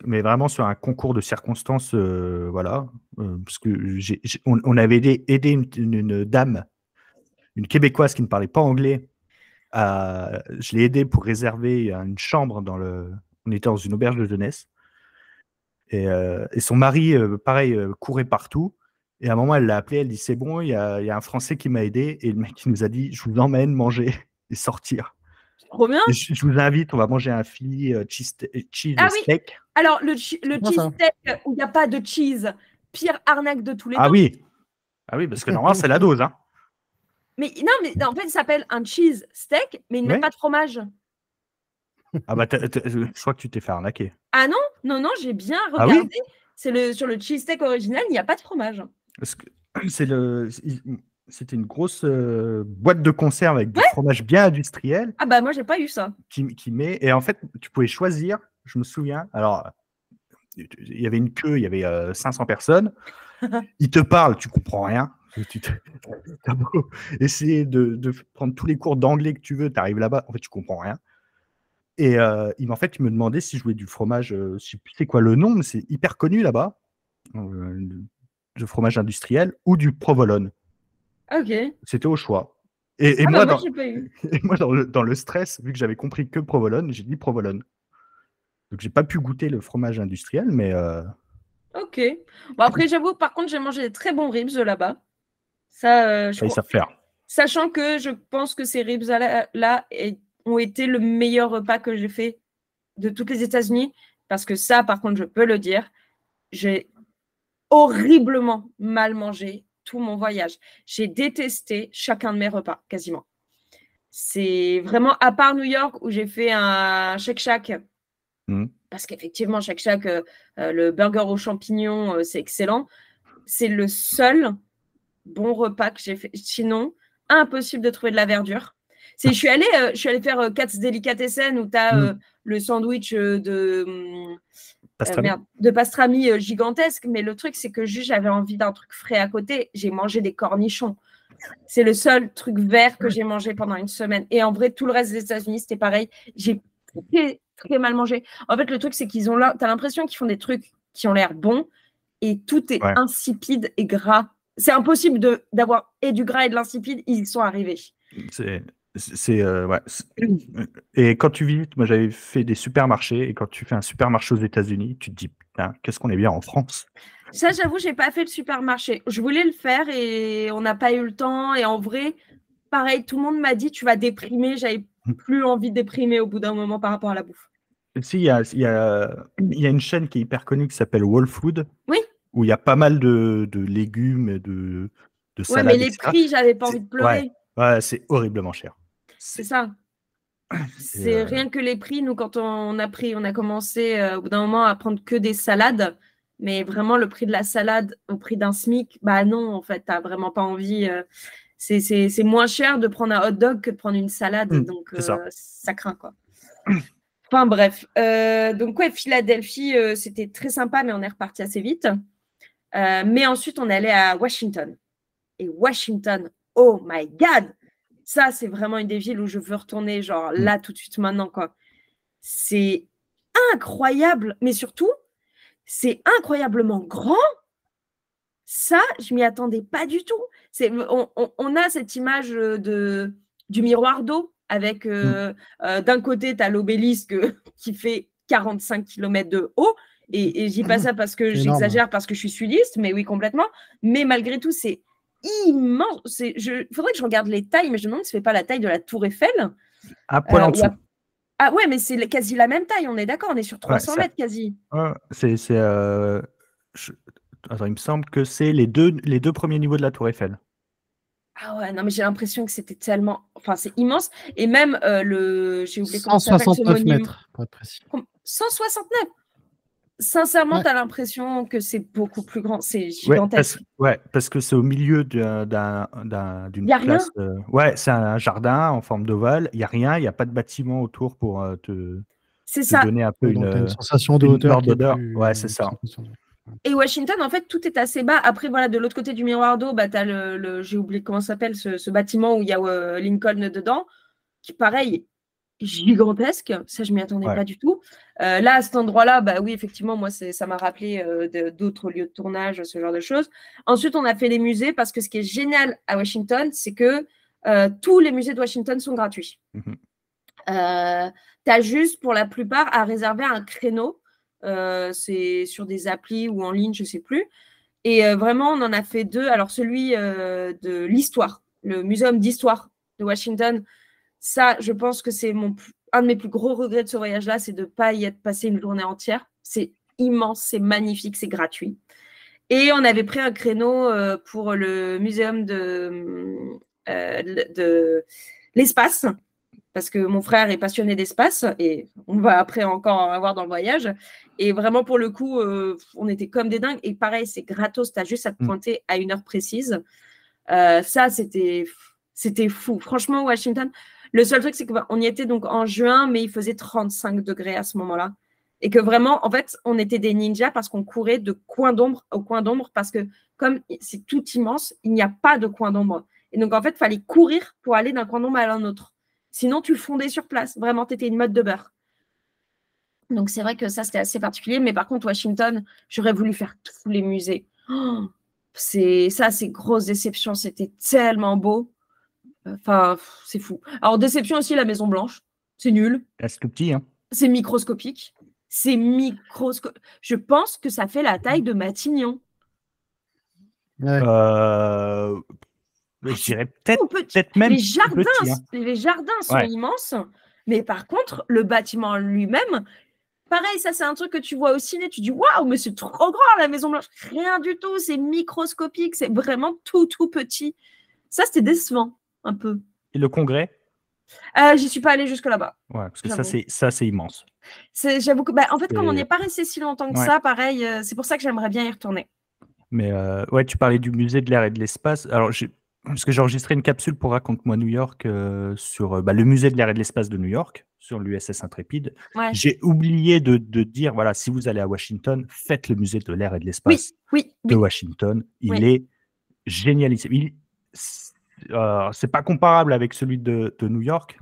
Mais vraiment sur un concours de circonstances, euh, voilà. euh, parce que on, avait aidé, une, dame, une québécoise qui ne parlait pas anglais. je l'ai aidé pour réserver une chambre dans le. On était dans une auberge de jeunesse. Et, euh, son mari, euh, pareil, euh, courait partout. Et à un moment, elle l'a appelé, elle dit C'est bon, il y a, il y a un Français qui m'a aidé. Et le mec qui nous a dit Je vous emmène manger et sortir. Trop bien. Et Je, je vous invite, on va manger un Philly euh, cheese, cheese Ah oui. steak. Alors, le, Comment cheese steak où il n'y a pas de cheese, pire arnaque de tous les Ah temps. oui. Ah oui, parce que normalement, c'est la dose. Hein. Mais non, mais non, en fait, ça s'appelle un cheese steak, mais ils ne Ouais. mettent pas de fromage. Ah bah, je crois que tu t'es fait arnaquer. Ah non, non, non, j'ai bien Ah oui? regardé. c'est le sur le cheese steak original, il n'y a pas de fromage. Parce que c'est le, il- c'était une grosse euh, boîte de conserve avec du fromage bien industriel Ah bah moi, j'ai pas eu ça. qui, qui met. Et en fait, tu pouvais choisir, je me souviens. Alors, il y avait une queue, il y avait euh, 500 personnes. Ils te parlent, tu comprends rien. Tu te- t'as beau essayer de, de prendre tous les cours d'anglais que tu veux, tu arrives là-bas, en fait, tu comprends rien. Et euh, il, en fait, il me demandait si je voulais du fromage, euh, je sais plus c'est quoi le nom, mais c'est hyper connu là-bas, de fromage industriel ou du provolone. Ok. C'était au choix. Et, et ah moi, bah moi, dans, et moi le, dans le stress, vu que j'avais compris que provolone, j'ai dit provolone. Donc, j'ai pas pu goûter le fromage industriel, mais euh, Ok. Bon, après, j'avoue, par contre, j'ai mangé des très bons ribs là-bas. Ça, euh, je ça, crois- faire. Sachant que je pense que ces ribs là, là ont été le meilleur repas que j'ai fait de toutes les États-Unis. Parce que ça, par contre, je peux le dire, j'ai horriblement mal mangé tout mon voyage. J'ai détesté chacun de mes repas, quasiment. C'est vraiment, à part New York, où j'ai fait un Shake Shack, Mhm. parce qu'effectivement, Shake Shack, euh, euh, le burger aux champignons, euh, c'est excellent. C'est le seul bon repas que j'ai fait. Sinon, impossible de trouver de la verdure. C'est, je suis allée, euh, je suis allée faire Katz Delicatessen où tu as Mm. le sandwich de, hum, Pastrami. euh, merde, de pastrami euh, gigantesque. Mais le truc, c'est que juste j'avais envie d'un truc frais à côté. J'ai mangé des cornichons. C'est le seul truc vert que j'ai mangé pendant une semaine. Et en vrai, tout le reste des États-Unis, c'était pareil. J'ai très mal mangé. En fait, le truc, c'est qu'ils ont là, tu as l'impression qu'ils font des trucs qui ont l'air bons et tout est Ouais. insipide et gras. C'est impossible d'avoir et du gras et de l'insipide, ils y sont arrivés. C'est, c'est, euh, ouais. Et quand tu visites, moi j'avais fait des supermarchés, et quand tu fais un supermarché aux États-Unis, tu te dis, putain, qu'est-ce qu'on est bien en France? Ça, j'avoue, j'ai pas fait le supermarché. Je voulais le faire et on n'a pas eu le temps. Et en vrai, pareil, tout le monde m'a dit tu vas déprimer. J'avais plus envie de déprimer au bout d'un moment par rapport à la bouffe. Si, il y a, il y, a, y a une chaîne qui est hyper connue qui s'appelle Whole Food, Oui. où il y a pas mal de, de légumes et de, de Ouais, salades. mais les etc. prix, j'avais pas envie de pleurer. Ouais, c'est horriblement cher. C'est ça. C'est euh, rien que les prix. Nous, quand on a pris, on a commencé euh, au bout d'un moment à prendre que des salades. Mais vraiment, le prix de la salade au prix d'un SMIC, bah non, en fait, t'as vraiment pas envie. euh, c'est- c'est c'est moins cher de prendre un hot dog que de prendre une salade. Mm, donc, c'est ça. ça craint, quoi. Enfin, bref. Donc, ouais, Philadelphie, c'était très sympa, mais on est reparti assez vite. Mais ensuite, on est allé à Washington. Et Washington, oh my God! Ça, c'est vraiment une des villes où je veux retourner, genre Mm. là, tout de suite, maintenant, quoi. C'est incroyable, mais surtout, c'est incroyablement grand. Ça, je m'y attendais pas du tout. C'est, on, on- on a cette image euh, de, du miroir d'eau avec euh, euh, d'un côté, tu as l'obélisque qui fait 45 km de haut. Et, et je dis pas ça parce que j'exagère, parce que je suis sudiste, mais oui, complètement. Mais malgré tout, c'est immense. Je, il faudrait que je regarde les tailles, mais je me demande si ce n'est pas la taille de la Tour Eiffel. Un poil Euh, en ou dessous. à- Ah ouais, mais c'est quasi la même taille, on est d'accord, on est sur 300 ça- mètres quasi. Ouais, c'est, c'est, euh, je- Attends, il me semble que c'est les deux, les deux premiers niveaux de la Tour Eiffel. Ah ouais, non, mais j'ai l'impression que c'était tellement. Enfin, c'est immense. Et même euh, le. J'ai oublié comment ça s'appelle, ce 169 monument. mètres, pour être précis. Com- 169 Sincèrement, Ouais. tu as l'impression que c'est beaucoup plus grand. C'est Ouais, gigantesque. parce, ouais, parce que c'est au milieu d'un, d'un- d'un- d'une Y a rien place. euh, ouais, c'est un jardin en forme d'ovale. Il n'y a rien, il n'y a pas de bâtiment autour pour euh, te, C'est te ça. donner un peu une. t'as une sensation de hauteur. plus- Ouais, c'est ça. Et Washington, en fait, tout est assez bas. Après, voilà, de l'autre côté du miroir d'eau, bah, tu as le, le- j'ai oublié comment ça s'appelle, ce, ce bâtiment où il y a euh, Lincoln dedans, qui, pareil, est gigantesque. Ça, je m'y attendais Ouais. pas du tout. Euh, là, à cet endroit-là, bah oui, effectivement, moi, ça m'a rappelé euh, d'autres lieux de tournage, ce genre de choses. Ensuite, on a fait les musées parce que ce qui est génial à Washington, c'est que euh, tous les musées de Washington sont gratuits. Tu as juste, pour la plupart, à réserver un créneau. C'est sur des applis ou en ligne, je sais plus. Et vraiment, on en a fait deux. Alors, celui de l'histoire, le muséum d'histoire de Washington, ça, je pense que c'est mon un de mes plus gros regrets de ce voyage-là, c'est de ne pas y être passé une journée entière. C'est immense, c'est magnifique, c'est gratuit. Et on avait pris un créneau euh, pour le muséum de, euh, de l'espace, parce que mon frère est passionné d'espace, et on va après encore en avoir dans le voyage. Et vraiment, pour le coup, euh, on était comme des dingues. Et pareil, c'est gratos, tu as juste à te Mm. pointer à une heure précise. Ça, c'était c'était fou. Franchement, Washington, le seul truc, c'est qu'on y était donc en juin, mais il faisait 35 degrés à ce moment-là. Et que vraiment, en fait, on était des ninjas parce qu'on courait de coin d'ombre au coin d'ombre parce que comme c'est tout immense, il n'y a pas de coin d'ombre. Et donc, en fait, il fallait courir pour aller d'un coin d'ombre à un autre. Sinon, tu fondais sur place. Vraiment, tu étais une mode de beurre. Donc, c'est vrai que ça, c'était assez particulier. Mais par contre, Washington, j'aurais voulu faire tous les musées. Oh, c'est ça, c'est grosse déception. C'était tellement beau. Enfin, c'est fou. Alors, déception aussi, la Maison Blanche. C'est nul. C'est tout petit, hein. C'est microscopique. C'est microscopique. Je pense que ça fait la taille de Matignon. Ouais. Euh, je dirais peut-être, même les plus jardins, petit, hein. les jardins sont Ouais. immenses, mais par contre, le bâtiment lui-même, pareil, ça c'est un truc que tu vois au ciné, tu dis waouh, mais c'est trop grand la Maison Blanche. Rien du tout, c'est microscopique, c'est vraiment tout tout petit. Ça c'était décevant un peu. Et le congrès? Euh, J'y suis pas allée jusque là-bas. Ouais, parce que ça, c'est ça, c'est immense. C'est- J'avoue que, bah, en fait, comme on n'est pas resté si longtemps que Ouais. ça, pareil, euh, c'est pour ça que j'aimerais bien y retourner. Mais euh, ouais, tu parlais du musée de l'air et de l'espace. Alors, j'ai- parce que j'ai enregistré une capsule pour Raconte-moi New York euh, sur euh, bah, le musée de l'air et de l'espace de New York, sur l'USS Intrépide. Ouais. J'ai oublié de, de dire, voilà, si vous allez à Washington, faites le musée de l'air et de l'espace oui, de oui. Washington. Il est génialissime. Il- euh, c'est pas comparable avec celui de, de New York,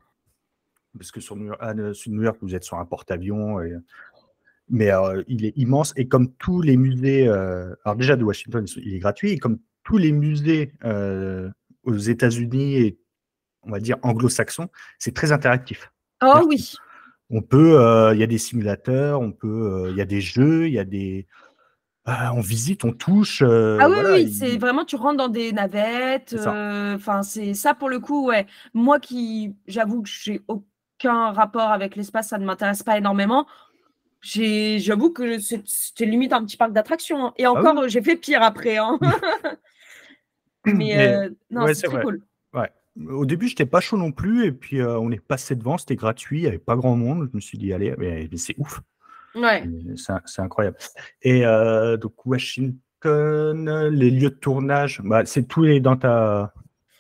parce que sur New York, ah, euh, sur New York, vous êtes sur un porte-avions. et- Mais euh, il est immense. Et comme tous les musées, euh, alors déjà de Washington, il est gratuit. Et comme tous les musées aux États-Unis et on va dire anglo-saxons, c'est très interactif. Oh oui. On peut, il y a des simulateurs, on peut, il y a des jeux, il y a des, euh, on visite, on touche. euh, Ah oui, voilà, oui, il- c'est vraiment, tu rentres dans des navettes. Euh, Enfin, c'est ça pour le coup, ouais. Moi qui, j'avoue que j'ai aucun rapport avec l'espace, ça ne m'intéresse pas énormément. J'avoue que c'est- c'était limite un petit parc d'attractions. hein. Et Ah encore, j'ai fait pire après. hein. Mais Mais- euh, non, ouais, c'est c'est très vrai. cool. Au début, j'étais pas chaud non plus, et puis euh, on est passé devant, c'était gratuit, il n'y avait pas grand monde. Je me suis dit, allez, mais, mais c'est ouf, Ouais. C'est incroyable. Et euh, donc Washington, les lieux de tournage, bah, c'est tout est dans ta,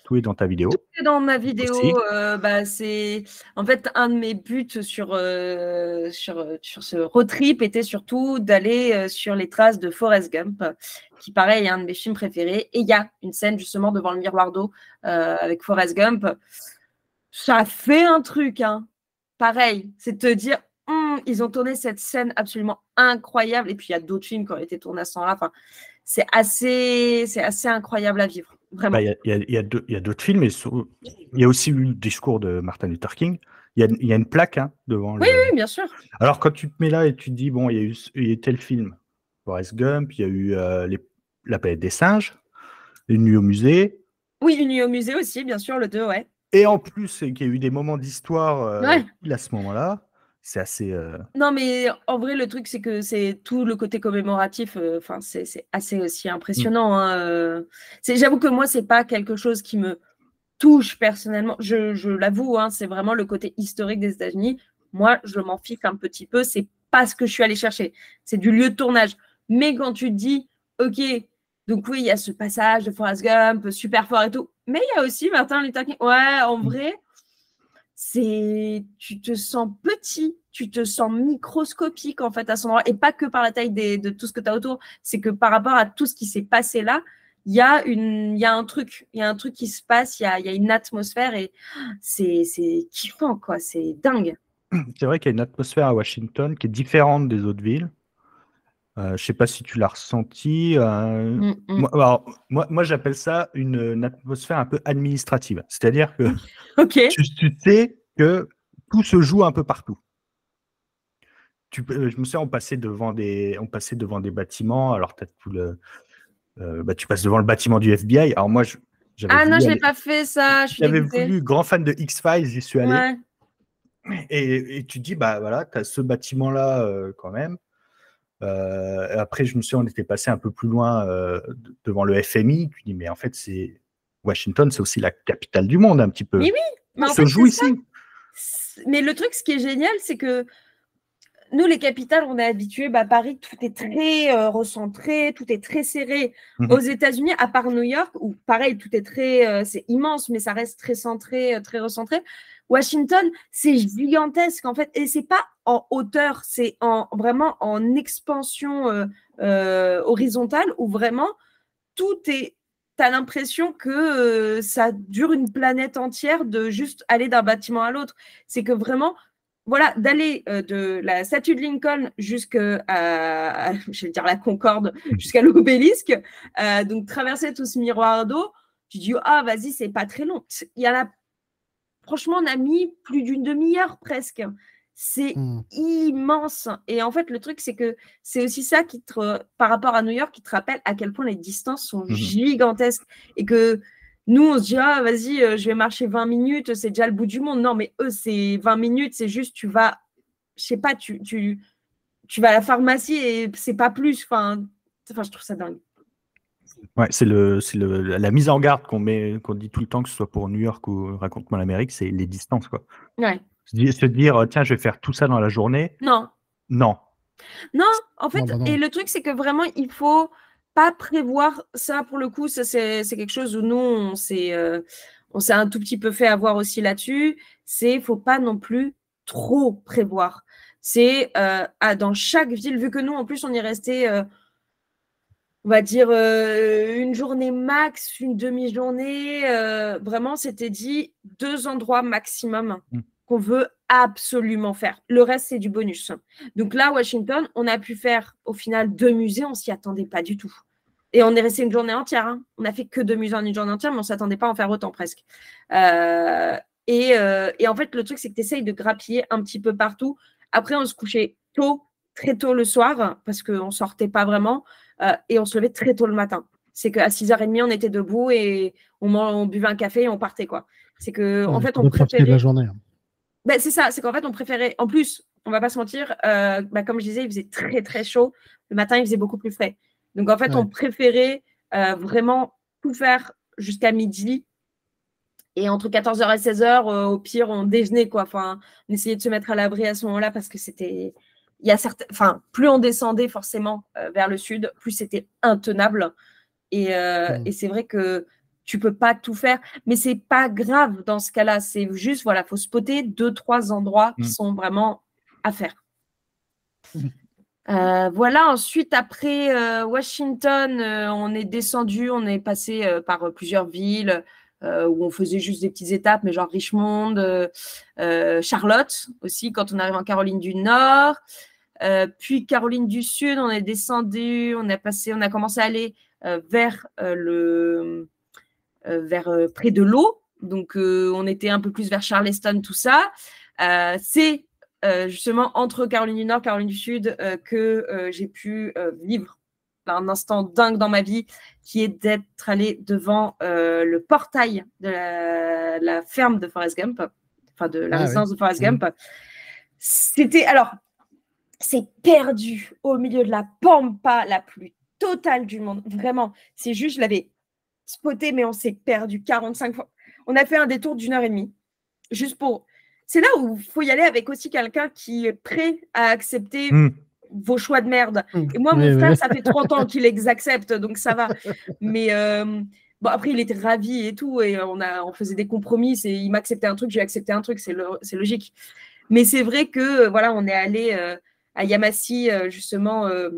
tout est dans ta vidéo. Et Dans ma vidéo, euh, bah, c'est en fait un de mes buts sur, euh, sur, sur ce road trip était surtout d'aller sur les traces de Forrest Gump, qui pareil est un de mes films préférés. Et il y a une scène justement devant le miroir d'eau avec Forrest Gump. Ça fait un truc, hein. Pareil, c'est de te dire, ils ont tourné cette scène absolument incroyable. Et puis il y a d'autres films qui ont été tournés à ce temps-là. Enfin, c'est assez, c'est assez incroyable à vivre, vraiment. Bah, Il y a- il y, a- il y a deux- il y a d'autres films, il y a aussi eu le discours de Martin Luther King. Il y a, il y a une plaque hein, devant le. Oui, bien sûr. Alors, quand tu te mets là et tu te dis, bon, il y a eu, il y a eu tel film, Forrest Gump, il y a eu euh, les- La planète des singes, Une nuit au musée, Oui, une nuit au musée aussi, bien sûr, le 2, ouais. et en plus, qu'il y a eu des moments d'histoire euh, Ouais. à ce moment-là. C'est assez. euh, Non, mais en vrai, le truc, c'est que c'est tout le côté commémoratif. euh, Enfin, c'est c'est assez aussi impressionnant. hein, euh. C'est- J'avoue que moi, c'est pas quelque chose qui me touche personnellement. Je, je l'avoue, hein, c'est vraiment le côté historique des États-Unis. Moi, je m'en fiche un petit peu. C'est pas ce que je suis allée chercher. C'est du lieu de tournage. Mais quand tu te dis, OK, donc oui, il y a ce passage de Forrest Gump, super fort et tout. Mais il y a aussi Martin Luther King. Ouais, en vrai, c'est tu te sens petit, tu te sens microscopique en fait à son endroit et pas que par la taille de tout ce que tu as autour, c'est que par rapport à tout ce qui s'est passé là, il y a une il y a un truc, il y a un truc qui se passe, il y a, y a une atmosphère et c'est c'est kiffant quoi, c'est dingue. C'est vrai qu'il y a une atmosphère à Washington qui est différente des autres villes. Euh, je sais pas si tu l'as ressenti. euh, Mm, mm. Moi, alors, moi, moi, j'appelle ça une, une atmosphère un peu administrative. C'est-à-dire que tu, tu sais que tout se joue un peu partout. Tu, peux- je me souviens, on passait devant des, on passait devant des bâtiments. Alors, t'as tout le, euh, bah, tu passes devant le bâtiment du FBI. Alors moi, j'avais Ah non, je aller- pas fait ça, j'avais voulu, grand fan de X-Files, j'y suis allé. Ouais. Et, et tu dis, bah voilà, tu as ce bâtiment-là euh, quand même. Euh, après, je me souviens, on était passé un peu plus loin euh, de- devant le FMI. Tu dis, mais en fait, c'est Washington, c'est aussi la capitale du monde un petit peu. Mais Mais en se fait, joue c'est ça. ici. C'est- Mais le truc, ce qui est génial, c'est que nous, les capitales, on est habitués, bah, Paris, tout est très euh, recentré, tout est très serré. Mhm. Aux États-Unis, à part New York, où pareil, tout est très, euh, c'est immense, mais ça reste très centré, très recentré. Washington, c'est gigantesque en fait, et c'est pas en hauteur, c'est en vraiment en expansion euh, euh, horizontale, où vraiment tout est. Tu as l'impression que euh, ça dure une planète entière de juste aller d'un bâtiment à l'autre. C'est que vraiment, voilà, d'aller de la statue de Lincoln jusqu'à, à- je vais dire la Concorde, jusqu'à l'obélisque, donc traverser tout ce miroir d'eau, tu dis, ah, vas-y, c'est pas très long. Il y en a, franchement, on a mis plus d'une demi-heure presque. C'est Hmm. immense. Et en fait, le truc, c'est que c'est aussi ça qui te, par rapport à New York, qui te rappelle à quel point les distances sont Mhm. gigantesques et que nous, on se dit, ah, vas-y, euh, je vais marcher 20 minutes, c'est déjà le bout du monde. Non, mais eux, c'est 20 minutes, c'est juste, tu vas, je sais pas, tu, tu, tu vas à la pharmacie et c'est pas plus. Enfin, enfin, je trouve ça dingue. Ouais, c'est le, c'est le, la mise en garde qu'on met, qu'on dit tout le temps, que ce soit pour New York ou Raconte-moi l'Amérique, c'est les distances. Quoi. Ouais. Se dire, dire, tiens, je vais faire tout ça dans la journée. Non, Non. Non, en fait, bah non. et le truc, c'est que vraiment, il faut pas prévoir ça pour le coup. Ça, c'est c'est quelque chose où nous, on s'est euh, on s'est un tout petit peu fait avoir aussi là-dessus. C'est faut pas non plus trop prévoir. C'est euh, ah, dans chaque ville, vu que nous, en plus, on est resté, euh, on va dire, euh, une journée max, une demi-journée. euh, vraiment, c'était dit deux endroits maximum Mm. Qu'on veut absolument faire. Le reste, c'est du bonus. Donc là, Washington, on a pu faire au final deux musées, on s'y attendait pas du tout. Et on est resté une journée entière. hein. On a fait que deux musées en une journée entière, mais on s'attendait pas à en faire autant presque. Euh, et, euh, et en fait, le truc, c'est que tu essayes de grappiller un petit peu partout. Après, on se couchait tôt, très tôt le soir, parce qu'on sortait pas vraiment, euh, et on se levait très tôt le matin. C'est qu'à 6h30, on était debout et on, buvait un café et on partait. quoi. C'est que, en fait, on de préférait. la journée. hein. Ben, c'est ça, c'est qu'en fait, on préférait. En plus, on va pas se mentir, euh, bah, comme je disais, il faisait très très chaud. Le matin, il faisait beaucoup plus frais. Donc en fait, Ouais. on préférait euh, vraiment tout faire jusqu'à midi. Et entre 14h et 16h, euh, au pire, on déjeunait. Quoi. Enfin, on essayait de se mettre à l'abri à ce moment-là parce que c'était. Il y a certains... enfin, plus on descendait forcément vers le sud, plus c'était intenable. Et, et c'est vrai que tu peux pas tout faire, mais c'est pas grave dans ce cas-là. C'est juste, voilà, faut spotter deux, trois endroits qui Mm. sont vraiment à faire. Euh, voilà, ensuite, après euh, Washington, euh, on est descendu, on est passé par plusieurs villes où on faisait juste des petites étapes, mais genre Richmond, Charlotte aussi, quand on arrive en Caroline du Nord. Puis Caroline du Sud, on est descendu, on a passé, on a commencé à aller vers le vers euh, près de l'eau. Donc euh, on était un peu plus vers Charleston, tout ça. Euh, c'est euh, justement entre Caroline du Nord, Caroline du Sud euh, que euh, j'ai pu euh, vivre un instant dingue dans ma vie, qui est d'être allé devant euh, le portail de la, la ferme de Forrest Gump, enfin de la Ah oui. résidence de Forrest Mhm. Gump. C'était alors, c'est perdu au milieu de la pampa la plus totale du monde. Vraiment, c'est juste, je l'avais spoté, mais on s'est perdu 45 fois. On a fait un détour d'une heure et demie, juste pour. C'est là où il faut y aller avec aussi quelqu'un qui est prêt à accepter Hmm. vos choix de merde. Mm. Et moi, mon Oui, oui. frère, ça fait 30 ans qu'il les accepte, donc ça va. Mais euh, bon, après, il était ravi et tout, et on, a, on faisait des compromis. C'est, il m'acceptait un truc, j'ai accepté un truc, c'est, lo- c'est logique. Mais c'est vrai que, euh, voilà, on est allé euh, à Yamassi, justement, euh,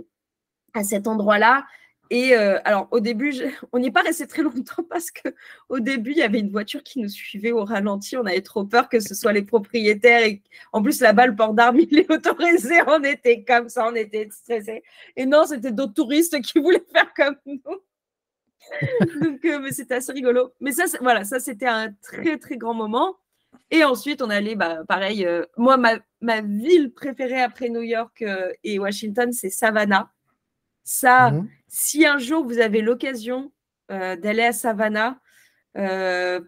à cet endroit-là. Et euh, alors, au début, on n'y est pas resté très longtemps parce que au début, il y avait une voiture qui nous suivait au ralenti. On avait trop peur que ce soit les propriétaires. En plus, là-bas, le port d'armes, il est autorisé. On était comme ça, on était stressés. Et non, c'était d'autres touristes qui voulaient faire comme nous. Donc, euh, mais c'était assez rigolo. Mais ça, voilà, ça, c'était un très, très grand moment. Et ensuite, on allait, bah, pareil, euh, moi, ma, ma ville préférée après New York et Washington, c'est Savannah. Ça, Mhm. si un jour vous avez l'occasion euh, d'aller à Savannah, euh,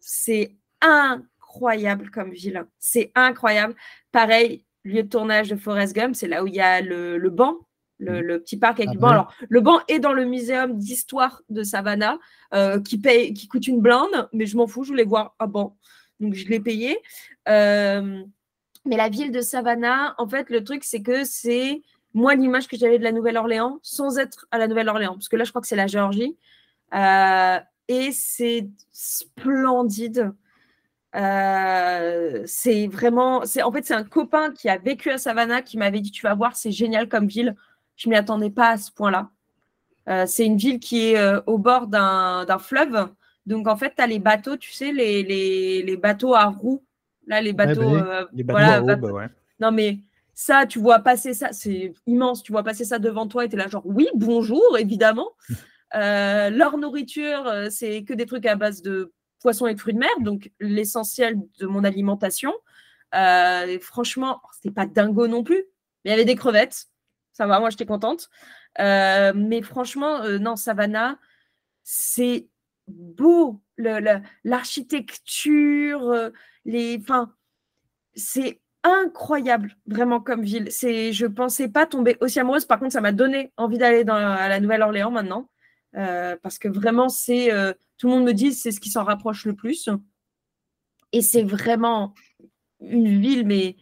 c'est incroyable comme ville. C'est incroyable. Pareil, lieu de tournage de Forrest Gump, c'est là où il y a le, le banc, le, Mhm. le petit parc avec Ah le banc. oui. Alors, le banc est dans le muséum d'histoire de Savannah, euh, qui, paye, qui coûte une blinde, mais je m'en fous, je voulais voir un banc. Donc, je l'ai payé. Euh, mais la ville de Savannah, en fait, le truc, c'est que c'est moi l'image que j'avais de la Nouvelle-Orléans sans être à la Nouvelle-Orléans, parce que là, je crois que c'est la Géorgie. Euh, et c'est splendide. Euh, c'est vraiment, c'est en fait, c'est un copain qui a vécu à Savannah qui m'avait dit Tu vas voir, c'est génial comme ville. Je m'y attendais pas à ce point-là. Euh, c'est une ville qui est au bord d'un fleuve. Donc, en fait, tu as les bateaux, tu sais, les, les, les bateaux à roues. Là, les bateaux. bah Les bateaux voilà, à va- aube, ouais. non, mais ça, tu vois passer ça, c'est immense. Tu vois passer ça devant toi et tu es là, genre, oui, bonjour, évidemment. Euh, leur nourriture, euh, c'est que des trucs à base de poissons et de fruits de mer, donc l'essentiel de mon alimentation. Euh, franchement, c'était pas dingo non plus, mais il y avait des crevettes. Ça va, moi, j'étais contente. Euh, mais franchement, non, Savannah, c'est beau. Le- le- L'architecture, euh, les. Enfin, c'est incroyable, vraiment, comme ville. C'est, je pensais pas tomber aussi amoureuse. Par contre, ça m'a donné envie d'aller à la Nouvelle-Orléans maintenant. euh, parce que vraiment, c'est. euh, tout le monde me dit c'est ce qui s'en rapproche le plus. Et c'est vraiment une ville, mais.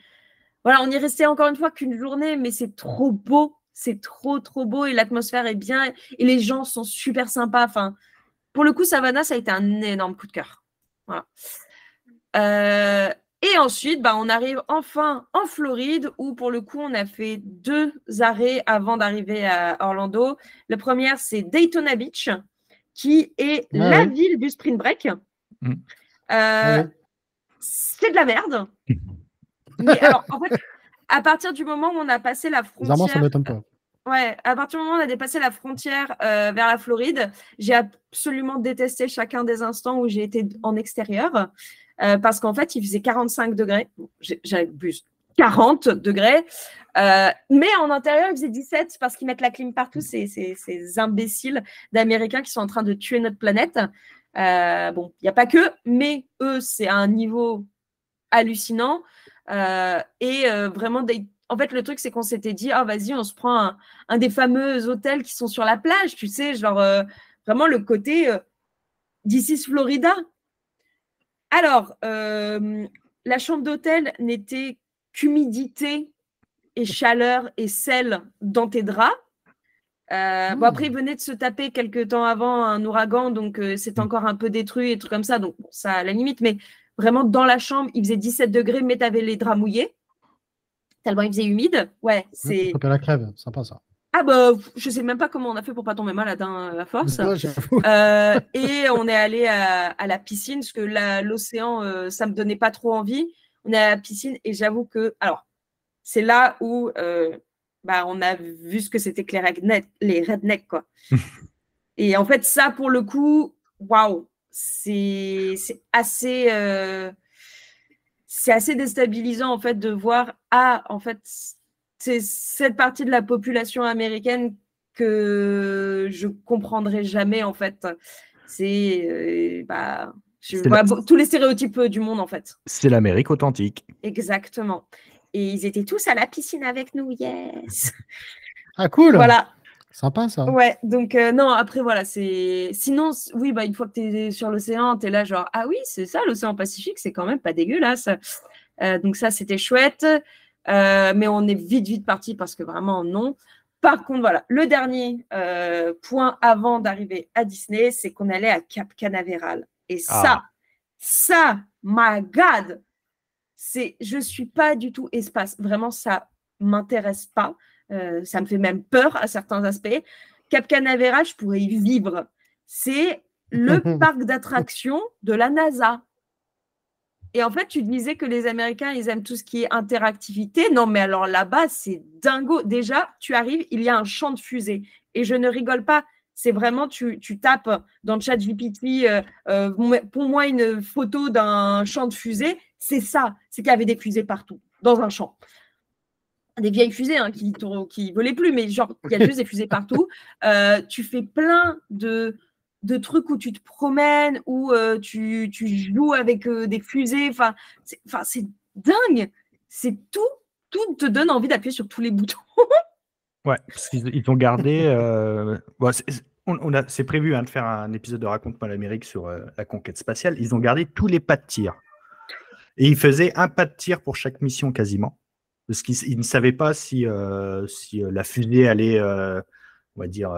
Voilà, on y restait encore une fois qu'une journée, mais c'est trop beau. C'est trop, trop beau et l'atmosphère est bien et les gens sont super sympas. Pour le coup, Savannah, ça a été un énorme coup de cœur. Voilà. Euh, et ensuite, bah, on arrive enfin en Floride où, pour le coup, on a fait deux arrêts avant d'arriver à Orlando. Le premier, c'est Daytona Beach, qui est Ah la ville du Spring Break. Mm. Euh, Ouais. c'est de la merde. Mais alors, en fait, à partir du moment où on a passé la Bizarrement, ça frontière, m'étonne pas. ouais, à partir du moment où on a dépassé la frontière euh, vers la Floride, j'ai absolument détesté chacun des instants où j'ai été en extérieur euh, parce qu'en fait, il faisait 45 degrés. J'abuse. 40 degrés. Euh, mais en intérieur, il faisait 17 parce qu'ils mettent la clim partout. Ces, imbéciles d'Américains qui sont en train de tuer notre planète. Euh, bon, il n'y a pas que, mais eux, c'est à un niveau hallucinant. Et vraiment, des- en fait, le truc, c'est qu'on s'était dit, ah, vas-y, on se prend un, des fameux hôtels qui sont sur la plage, tu sais, genre vraiment le côté is Florida. Alors, euh, la chambre d'hôtel n'était qu'humidité et chaleur et sel dans tes draps. Euh, Bon, après, il venait de se taper quelques temps avant un ouragan, donc euh, c'est encore un peu détruit et trucs comme ça, donc bon, ça à la limite, mais vraiment dans la chambre, il faisait 17 degrés, mais tu avais les draps mouillés. Tellement il faisait humide. Ouais, c'est. La crève, sympa ça. Ah bah, je sais même pas comment on a fait pour pas tomber malade, hein, à force. Euh, et on est allé à, à la piscine, parce que l'océan, euh, ça me donnait pas trop envie. On est à la piscine et j'avoue que, alors, c'est là où euh, bah, on a vu ce que c'était que les rednecks, les quoi. et en fait, ça, pour le coup, waouh, c'est assez, c'est assez déstabilisant en fait de voir ah en fait c'est cette partie de la population américaine que je comprendrai jamais en fait. C'est euh, bah, je C'est vois la- beau- tous les stéréotypes du monde en fait. C'est l'Amérique authentique. Exactement. Et ils étaient tous à la piscine avec nous, yes. Ah, cool. voilà. Sympa ça. Ouais, donc euh, non, après voilà, c'est. Sinon, oui, bah, une fois que tu es sur l'océan, tu es là, genre, ah oui, c'est ça, l'océan Pacifique, c'est quand même pas dégueulasse. Euh, donc, ça, c'était chouette. Euh, mais on est vite, vite parti parce que vraiment, non. Par contre, voilà, le dernier euh, point avant d'arriver à Disney, c'est qu'on allait à Cap Canaveral. Et ça, Ah. ça, my God, c'est, je suis pas du tout espace. Vraiment, ça m'intéresse pas. Euh, ça me fait même peur à certains aspects. Cap Canaveral, je pourrais y vivre. C'est le parc d'attractions de la NASA. Et en fait, tu disais que les Américains, ils aiment tout ce qui est interactivité. Non, mais alors là-bas, c'est dingo. Déjà, tu arrives, il y a un champ de fusée. Et je ne rigole pas. C'est vraiment, tu, tapes dans le chat GPT, euh, euh, pour moi, une photo d'un champ de fusée. C'est ça. C'est qu'il y avait des fusées partout, dans un champ des vieilles fusées hein, qui ne volaient plus, mais genre, il y a juste des fusées partout. Euh, tu fais plein de, de trucs où tu te promènes, où euh, tu, tu joues avec euh, des fusées. Enfin, c'est c'est dingue. C'est tout. Tout te donne envie d'appuyer sur tous les boutons. Ouais, parce qu'ils ils ont gardé. euh, c'est- prévu hein, de faire un épisode de Raconte-moi l'Amérique sur la conquête spatiale. Ils ont gardé tous les pas de tir. Et ils faisaient un pas de tir pour chaque mission quasiment. Parce qu'ils ils ne savaient pas si, si la fusée allait, on va dire,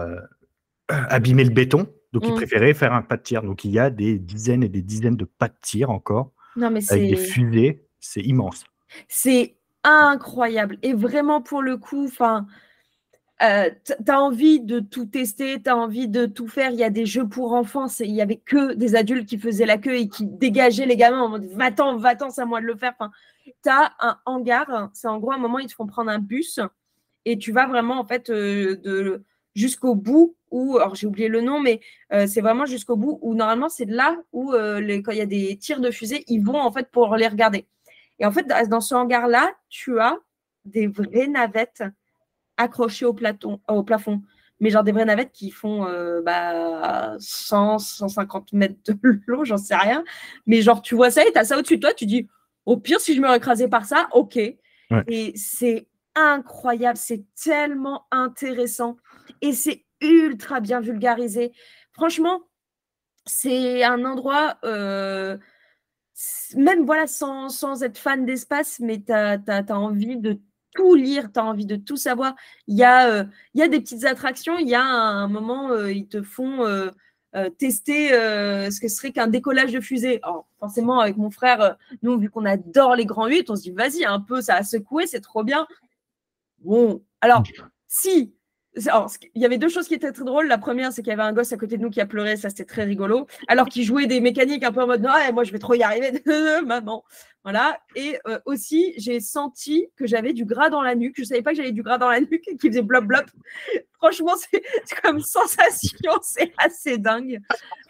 abîmer le béton. Donc ils Mm. préféraient faire un pas de tir. Donc il y a des dizaines et des dizaines de pas de tir encore Non, mais avec des c'est. fusées. C'est immense. C'est incroyable. Et vraiment, pour le coup, enfin, euh, t- t'as envie de tout tester, t'as envie de tout faire. Il y a des jeux pour enfants. Il y avait que des adultes qui faisaient la queue et qui dégageaient les gamins en mode va-t'en, va-t'en, c'est à moi de le faire. Enfin, t'as un hangar. C'est en gros un moment, ils te font prendre un bus et tu vas vraiment, en fait, euh, de jusqu'au bout où, alors j'ai oublié le nom, mais euh, c'est vraiment jusqu'au bout où normalement c'est là où euh, les- quand il y a des tirs de fusée, ils vont en fait pour les regarder. Et en fait, dans ce hangar-là, tu as des vraies navettes accrochées au, platon, au plafond. Mais genre des vraies navettes qui font euh, bah, 100, 150 mètres de long, j'en sais rien. Mais genre, tu vois ça et tu as ça au-dessus de toi, tu dis, au pire, si je me écrasé par ça, ok. Et c'est incroyable, c'est tellement intéressant et c'est ultra bien vulgarisé. Franchement, c'est un endroit, euh, même voilà, sans, sans être fan d'espace, mais tu as, envie de tout lire, tu as envie de tout savoir. Il y, a, euh, y a des petites attractions, il y a un, moment, euh, ils te font euh, tester euh, ce que serait qu'un décollage de fusée. Alors, forcément, avec mon frère, euh, nous, vu qu'on adore les grands 8, on se dit, vas-y, un peu, ça a secoué, c'est trop bien. Bon, alors, si, il y avait deux choses qui étaient très drôles. La première, c'est qu'il y avait un gosse à côté de nous qui a pleuré, ça c'était très rigolo. Alors qu'il jouait des mécaniques un peu en mode non, moi je vais trop y arriver, maman. Voilà. Et euh, aussi, j'ai senti que j'avais du gras dans la nuque. Je ne savais pas que j'avais du gras dans la nuque qui faisait blop blop. Franchement, c'est comme sensation, c'est assez dingue.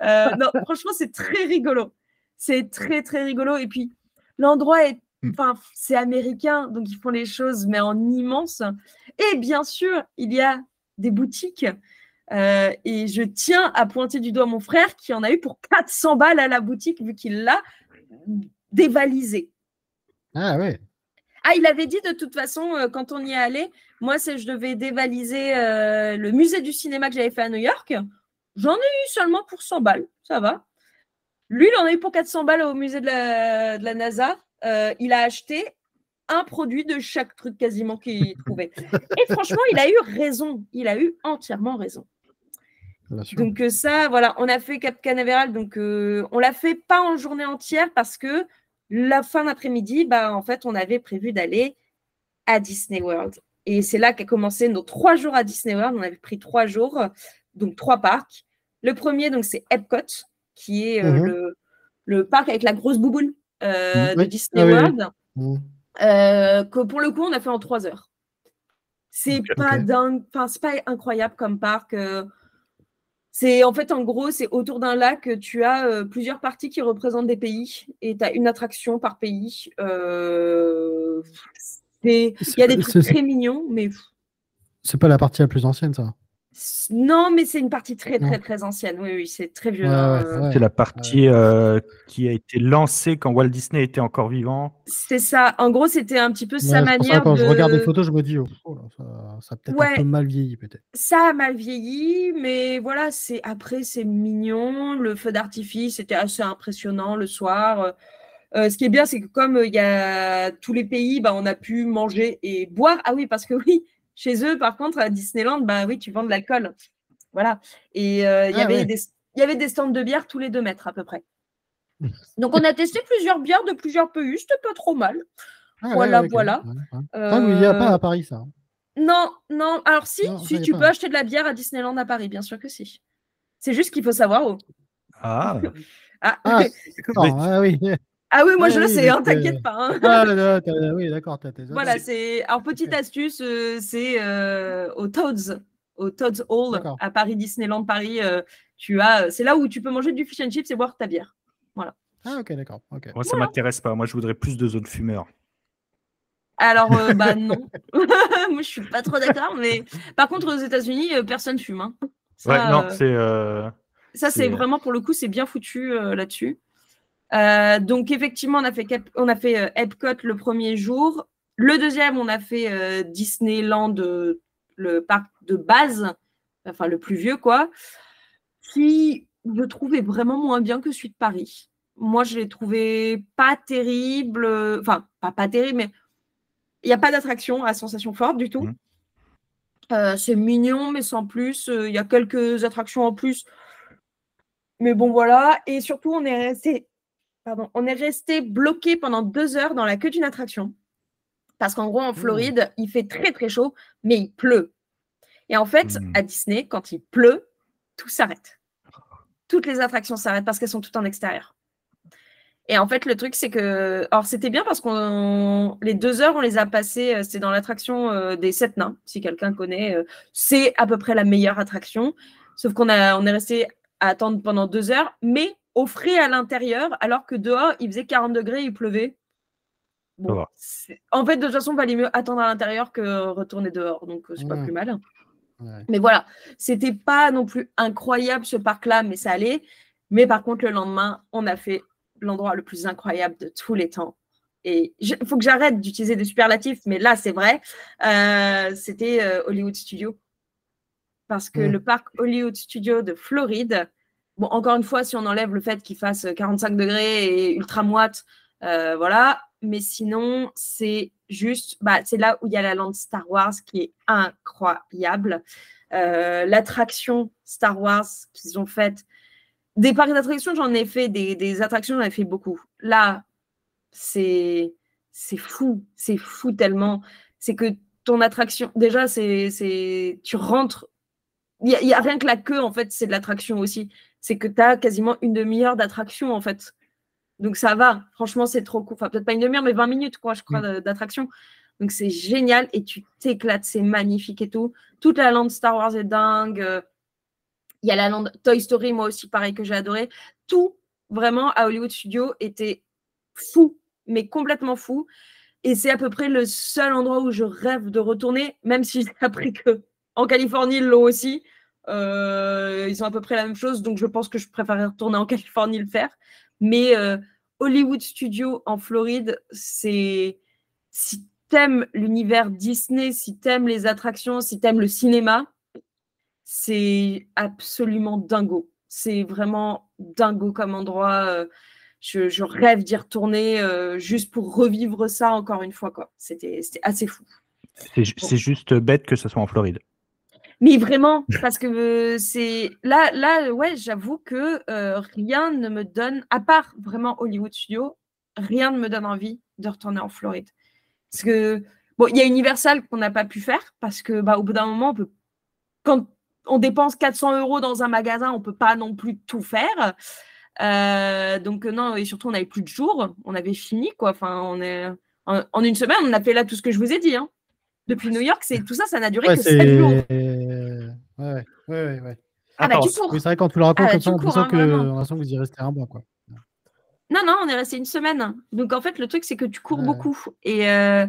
Euh, non, franchement, c'est très rigolo. C'est très très rigolo. Et puis, l'endroit est. Enfin, c'est américain, donc ils font les choses, mais en immense. Et bien sûr, il y a des boutiques. Euh, et je tiens à pointer du doigt mon frère qui en a eu pour 400 balles à la boutique vu qu'il l'a dévalisé. Ah ouais. Ah, il avait dit de toute façon, euh, quand on y est allé, moi, c'est je devais dévaliser euh, le musée du cinéma que j'avais fait à New York. J'en ai eu seulement pour 100 balles, ça va. Lui, il en a eu pour 400 balles au musée de la, de la NASA. il a acheté un produit de chaque truc quasiment qu'il trouvait. Et franchement, il a eu raison. Il a eu entièrement raison. Donc euh, ça, voilà, on a fait Cap Canaveral. Donc euh, on l'a fait pas en journée entière parce que la fin d'après-midi, bah en fait, on avait prévu d'aller à Disney World. Et c'est là qu'a commencé nos trois jours à Disney World. On avait pris trois jours, donc trois parcs. Le premier, donc c'est Epcot, qui est euh, mhm. le, parc avec la grosse bouboule de Disney ah World. Mhm. Euh, que pour le coup, on a fait en trois heures. C'est pas dingue, enfin, c'est pas incroyable comme parc. Euh. c'est en fait, en gros, c'est autour d'un lac, tu as euh, plusieurs parties qui représentent des pays et tu as une attraction par pays. Il y a des trucs très mignons, mais. C'est pas la partie la plus ancienne, ça non, mais c'est une partie très, très, très ancienne. Oui, oui, c'est très vieux. Hein. c'est la partie euh, qui a été lancée quand Walt Disney était encore vivant. C'est ça. En gros, c'était un petit peu sa manière. quand je regarde des photos, je me dis, oh, oh ça, a peut-être un peu mal vieilli, peut-être. Ça a mal vieilli, mais voilà, c'est après, c'est mignon. Le feu d'artifice, c'était assez impressionnant le soir. Euh, ce qui est bien, c'est que comme il y a tous les pays, bah, on a pu manger et boire. Ah oui, parce que oui, chez eux, par contre, à Disneyland, bah oui, tu vends de l'alcool. Voilà. Et euh, il y ah avait des, y avait des stands de bière tous les deux mètres à peu près. Donc, on a testé plusieurs bières de plusieurs pays. C'était pas trop mal. Ah voilà, voilà. Ah, il n'y a pas à Paris, ça. Hein. Non, non. Alors, si, si tu peux acheter de la bière à Disneyland à Paris, bien sûr que si. C'est juste qu'il faut savoir où. Ah. ah. ah oui. Ah oui, moi je le sais, hein, t'inquiète pas. Hein. Ah, oui, d'accord, Voilà, c'est. Alors, petite astuce, euh, c'est euh, au Toads, au Toads Hall, à Paris, Disneyland Paris. Euh, tu as, c'est là où tu peux manger du fish and chips et boire ta bière. Voilà. Ah, ok, d'accord. Moi, ça m'intéresse pas. Moi, je voudrais plus de zones fumeurs. Alors, bah non. Moi, je suis pas trop d'accord, mais par contre, aux États-Unis, personne fume. Hein. ouais, non, c'est. Ça, c'est vraiment pour le coup, c'est bien foutu là-dessus. Euh, donc effectivement, on a fait, on a fait euh, Epcot le premier jour. Le deuxième, on a fait euh, Disneyland, le parc de base, enfin le plus vieux, quoi, qui je trouvais vraiment moins bien que celui de Paris. Moi, je l'ai trouvé pas terrible, enfin, pas, pas terrible, mais il n'y a pas d'attraction à sensation forte du tout. Mmh. c'est mignon, mais sans plus. Il y a quelques attractions en plus. Mais bon, voilà. Et surtout, on est resté on est resté bloqué pendant deux heures dans la queue d'une attraction. Parce qu'en gros, en mmh. Floride, il fait très très chaud, mais il pleut. Et en fait, mmh. à Disney, quand il pleut, tout s'arrête. Toutes les attractions s'arrêtent parce qu'elles sont toutes en extérieur. Et en fait, le truc, c'est que. Alors, c'était bien parce qu'on. Les deux heures, on les a passées. Euh, c'est dans l'attraction euh, des sept nains, si quelqu'un connaît. Euh, c'est à peu près la meilleure attraction. Sauf qu'on a... on est resté à attendre pendant deux heures. Mais au frais à l'intérieur, alors que dehors, il faisait 40 degrés, il pleuvait. en fait, de toute façon, il valait mieux attendre à l'intérieur que retourner dehors, donc euh, c'est pas plus mal. Mais voilà, c'était pas non plus incroyable ce parc-là, mais ça allait. Mais par contre, le lendemain, on a fait l'endroit le plus incroyable de tous les temps. Et il faut que j'arrête d'utiliser des superlatifs, mais là, c'est vrai. Euh, c'était euh, Hollywood Studio. Parce que le parc Hollywood Studio de Floride, Bon, encore une fois, si on enlève le fait qu'il fasse 45 degrés et ultra moite, euh, voilà. Mais sinon, c'est juste, bah, c'est là où il y a la lande Star Wars qui est incroyable. Euh, l'attraction Star Wars qu'ils ont faite. Des parcs d'attractions, j'en ai fait, des, attractions, j'en ai fait beaucoup. Là, c'est fou, c'est fou tellement. C'est que ton attraction, déjà, c'est, tu rentres. Il y, a rien que la queue, en fait, c'est de l'attraction aussi. C'est que tu as quasiment une demi-heure d'attraction, en fait. Donc ça va. Franchement, c'est trop cool. Enfin, peut-être pas une demi-heure, mais 20 minutes, quoi, je crois, mm. d'attraction. Donc c'est génial et tu t'éclates, c'est magnifique et tout. Toute la lande Star Wars est dingue. Il y a la lande Toy Story, moi aussi, pareil, que j'ai adoré. Tout, vraiment, à Hollywood Studio était fou, mais complètement fou. Et c'est à peu près le seul endroit où je rêve de retourner, même si j'ai appris que en Californie, ils l'ont aussi. Euh, ils ont à peu près la même chose, donc je pense que je préférerais retourner en Californie le faire. Mais euh, Hollywood Studio en Floride, c'est si t'aimes l'univers Disney, si t'aimes les attractions, si t'aimes le cinéma, c'est absolument dingo. C'est vraiment dingo comme endroit. Euh, je, rêve d'y retourner juste pour revivre ça encore une fois. C'était assez fou. C'est juste bête que ce soit en Floride. Mais vraiment, parce que euh, c'est là, là, ouais, j'avoue que rien ne me donne, à part vraiment Hollywood Studio, rien ne me donne envie de retourner en Floride. Parce que, bon, il y a Universal qu'on n'a pas pu faire parce que, bah, au bout d'un moment, on peut, quand on dépense 400 euros dans un magasin, on ne peut pas non plus tout faire. Euh, donc, non, et surtout, on n'avait plus de jours. On avait fini, quoi. Enfin, on est, en, une semaine, on a fait là tout ce que je vous ai dit. Hein. Depuis New York, c'est tout ça, ça n'a duré que 7 jours. Ouais, ouais, ouais. Ah, bah, c'est vrai, quand tu le racontes ah, comme ça, on l'impression hein, que, vous y restez un mois, quoi. Non, non, on est resté une semaine. Donc en fait, le truc, c'est que tu cours beaucoup. Et, euh,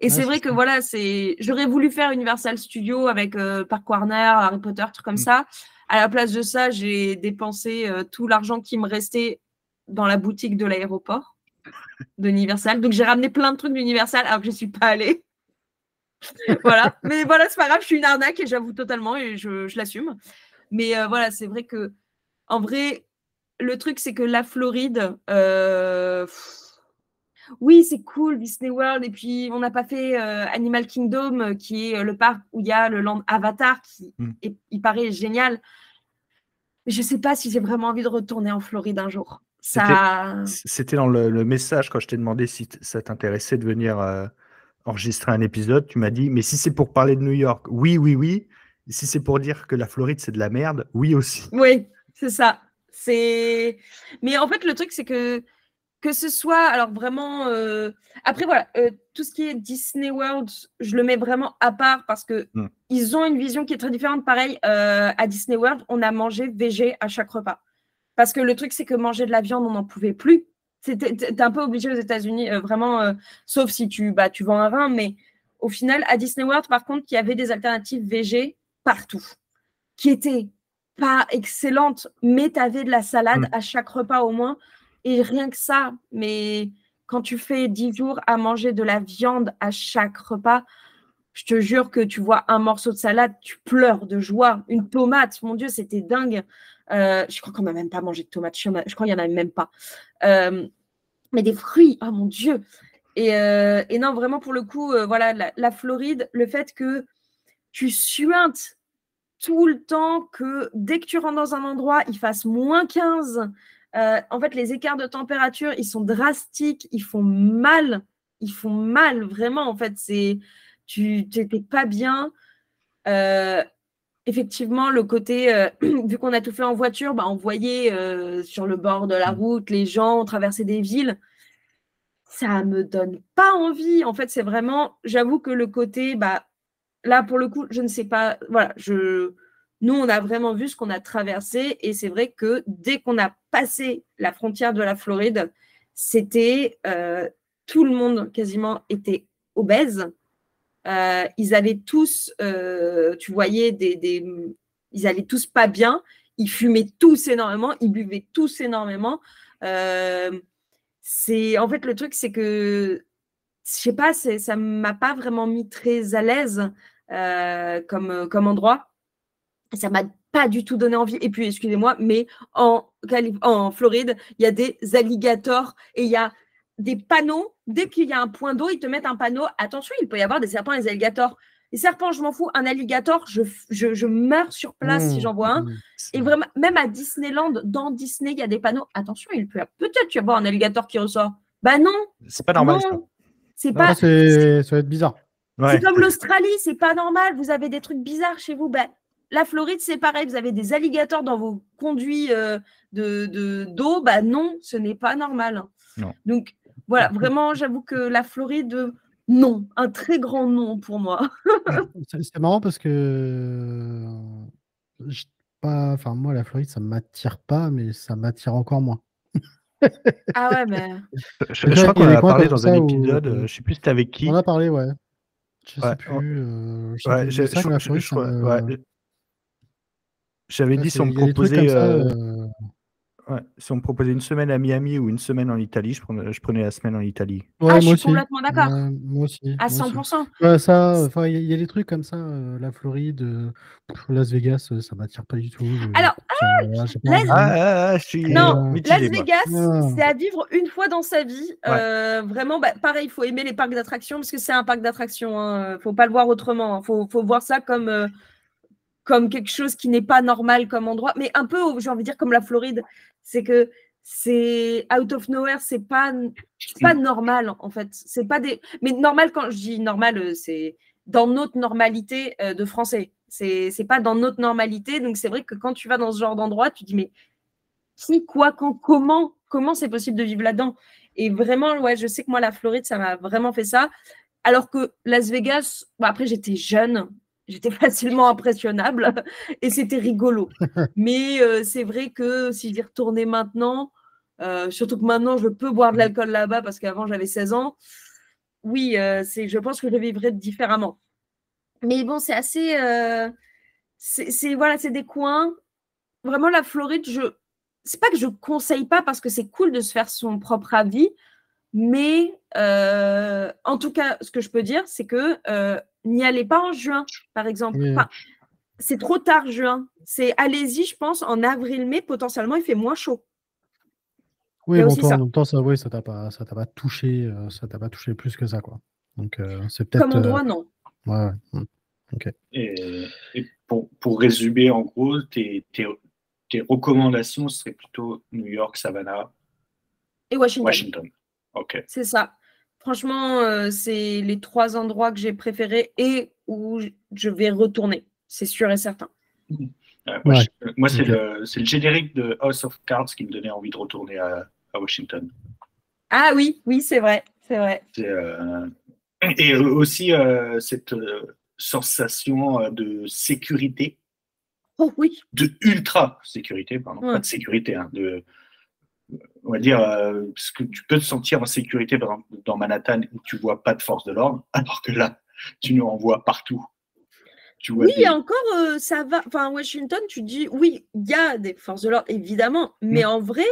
et c'est vrai que voilà, c'est. J'aurais voulu faire Universal Studio avec euh, Park Warner, Harry Potter, trucs comme mm. ça. À la place de ça, j'ai dépensé euh, tout l'argent qui me restait dans la boutique de l'aéroport d'Universal. Donc j'ai ramené plein de trucs d'Universal alors que je ne suis pas allée. voilà. Mais voilà, c'est pas grave, je suis une arnaque et j'avoue totalement et je, je l'assume. Mais voilà, c'est vrai que en vrai, le truc, c'est que la Floride, euh, oui, c'est cool, Disney World. Et puis, on n'a pas fait euh, Animal Kingdom, euh, qui est le parc où il y a le land Avatar, qui mm. il paraît génial. Mais je ne sais pas si j'ai vraiment envie de retourner en Floride un jour. C'était dans le, message quand je t'ai demandé si ça t'intéressait de venir enregistrer un épisode. Tu m'as dit, mais si c'est pour parler de New York, oui, oui, oui. si c'est pour dire que la Floride, c'est de la merde, oui aussi. Oui, c'est ça. C'est. Mais en fait, le truc, c'est que que ce soit, alors vraiment, euh, après voilà, euh, tout ce qui est Disney World, je le mets vraiment à part parce que hmm. ils ont une vision qui est très différente. Pareil, euh, à Disney World, on a mangé végé à chaque repas. Parce que le truc, c'est que manger de la viande, on n'en pouvait plus. T'es un peu obligé aux États-Unis, vraiment, sauf si tu, bah, tu vends un rein, mais au final, à Disney World, par contre, il y avait des alternatives végé partout, qui étaient pas excellente, mais tu avais de la salade mm. à chaque repas au moins. Et rien que ça, mais quand tu fais 10 jours à manger de la viande à chaque repas, je te jure que tu vois un morceau de salade, tu pleures de joie. Une tomate, mon Dieu, c'était dingue. Euh, je crois qu'on n'a même pas mangé de tomates. Je crois qu'il n'y en a même pas. Euh, mais des fruits, oh mon Dieu. Et, euh, non, vraiment, pour le coup, voilà, la, la, Floride, le fait que tu suintes tout le temps que dès que tu rentres dans un endroit, il fasse moins 15. Euh, en fait, les écarts de température, ils sont drastiques, ils font mal. Ils font mal, vraiment. En fait, c'est tu n'étais pas bien. Euh, effectivement, le côté, euh, vu qu'on a tout fait en voiture, bah, on voyait sur le bord de la mmh. route les gens traverser des villes. Ça me donne pas envie. En fait, c'est vraiment, j'avoue que le côté, bah, là, pour le coup, je ne sais pas. Voilà, je... nous, on a vraiment vu ce qu'on a traversé. Et c'est vrai que dès qu'on a passé la frontière de la Floride, c'était euh, tout le monde quasiment était obèse. Euh, ils avaient tous, euh, tu voyais, des, ils allaient tous pas bien. Ils fumaient tous énormément, ils buvaient tous énormément. c'est en fait le truc, c'est que je sais pas, ça m'a pas vraiment mis très à l'aise euh, comme, euh, comme endroit. Ça m'a pas du tout donné envie. Et puis, excusez-moi, mais en, en Floride, il y a des alligators et il y a des panneaux. Dès qu'il y a un point d'eau, ils te mettent un panneau. Attention, il peut y avoir des serpents et des alligators. Les serpents, je m'en fous. Un alligator, je, je, je meurs sur place si mmh, j'en vois un. Mmh, et vraiment, même à Disneyland, dans Disney, il y a des panneaux. Attention, il peut peut-être y avoir un alligator qui ressort. Bah non. C'est pas normal. C'est pas. ça va être bizarre. Ouais. C'est comme l'Australie, c'est pas normal. Vous avez des trucs bizarres chez vous. Ben, la Floride, c'est pareil. Vous avez des alligators dans vos conduits euh, de de- d'eau. bah non, ce n'est pas normal. Non. Donc voilà, vraiment, j'avoue que la Floride, euh, non, un très grand non pour moi. C'est marrant parce que euh, pas, enfin moi la Floride ça m'attire pas, mais ça m'attire encore moins. Ah ouais, mais Je, je crois qu'on a parlé dans un où- épisode, euh, je sais plus c'était avec qui. On en a parlé, ouais. Je sais Ouais, plus. on- euh, je sais Ouais, plus. je- je-. J'avais ouais, dit c'est- si on me proposait, ouais, si on me proposait une semaine à Miami ou une semaine en Italie, je prenais, je prenais la semaine en Italie. ouais, ah, je moi suis aussi. complètement d'accord. Ouais, moi aussi. À moi aussi. 100%. Ouais, ça, enfin, il y, a- il y a des trucs comme ça, euh, la Floride, euh, Las Vegas, euh, ça m'attire pas du tout. je- Alors, ça- pas Las-. Ah, ah, ah, je suis Non, euh, mitigé, Las. Vegas, Ah. c'est à vivre une fois dans sa vie. Euh, vraiment, bah, pareil, il faut aimer les parcs d'attractions parce que c'est un parc d'attractions. Hein. faut pas le voir autrement. Il faut, faut voir ça comme, euh, comme quelque chose qui n'est pas normal comme endroit, mais un peu, j'ai envie de dire, comme la Floride. C'est que c'est out of nowhere, c'est pas, pas normal en fait. C'est pas des. Mais normal, quand je dis normal, euh, c'est dans notre normalité euh, de français. C'est pas dans notre normalité. Donc c'est vrai que quand tu vas dans ce genre d'endroit, tu te dis, mais qui, quoi, quand, comment, comment c'est possible de vivre là-dedans? Et vraiment, ouais, je sais que moi, la Floride, ça m'a vraiment fait ça. Alors que Las Vegas, bon, après, j'étais jeune, j'étais facilement impressionnable et c'était rigolo. Mais euh, c'est vrai que si j'y retournais maintenant, euh, surtout que maintenant, je peux boire de l'alcool là-bas parce qu'avant, j'avais 16 ans, oui, euh, c'est, je pense que je vivrais différemment. Mais bon, c'est assez. c'est, c'est- voilà, c'est des coins. Vraiment, la Floride, je. C'est pas que je conseille pas parce que c'est cool de se faire son propre avis, mais euh, en tout cas, ce que je peux dire, c'est que euh, n'y allez pas en juin, par exemple. Oui. Enfin, c'est trop tard, juin. C'est allez-y, je pense, en avril-mai, potentiellement, il fait moins chaud. Oui, bon, toi, en même temps, ça, oui, ça t'a pas, ça t'a pas touché, euh, ça t'a pas touché plus que ça, quoi. Donc, euh, c'est peut-être. Comme endroit, non. ouais, ouais. mm. Et, et pour, pour résumer, en gros, tes, tes, tes recommandations seraient plutôt New York, Savannah, Et Washington. Washington. Ok. C'est ça. Franchement, euh, c'est les trois endroits que j'ai préférés et où je vais retourner. C'est sûr et certain. Euh, Ouais. Washi- euh, Moi, c'est le, générique de House of Cards qui me donnait envie de retourner à, à Washington. Ah oui, oui, c'est vrai. C'est vrai. Euh, Et aussi euh, cette euh, sensation de sécurité, Oh oui. de ultra sécurité, pardon, Ouais. pas de sécurité, hein, de, on va dire, euh, parce que tu peux te sentir en sécurité dans, dans Manhattan où tu vois pas de force de l'ordre, alors que là, tu nous en vois partout. Tu vois Oui, des- encore, euh, ça va. Enfin, Washington, tu dis, oui, il y a des forces de l'ordre, évidemment, mais Mm. en vrai,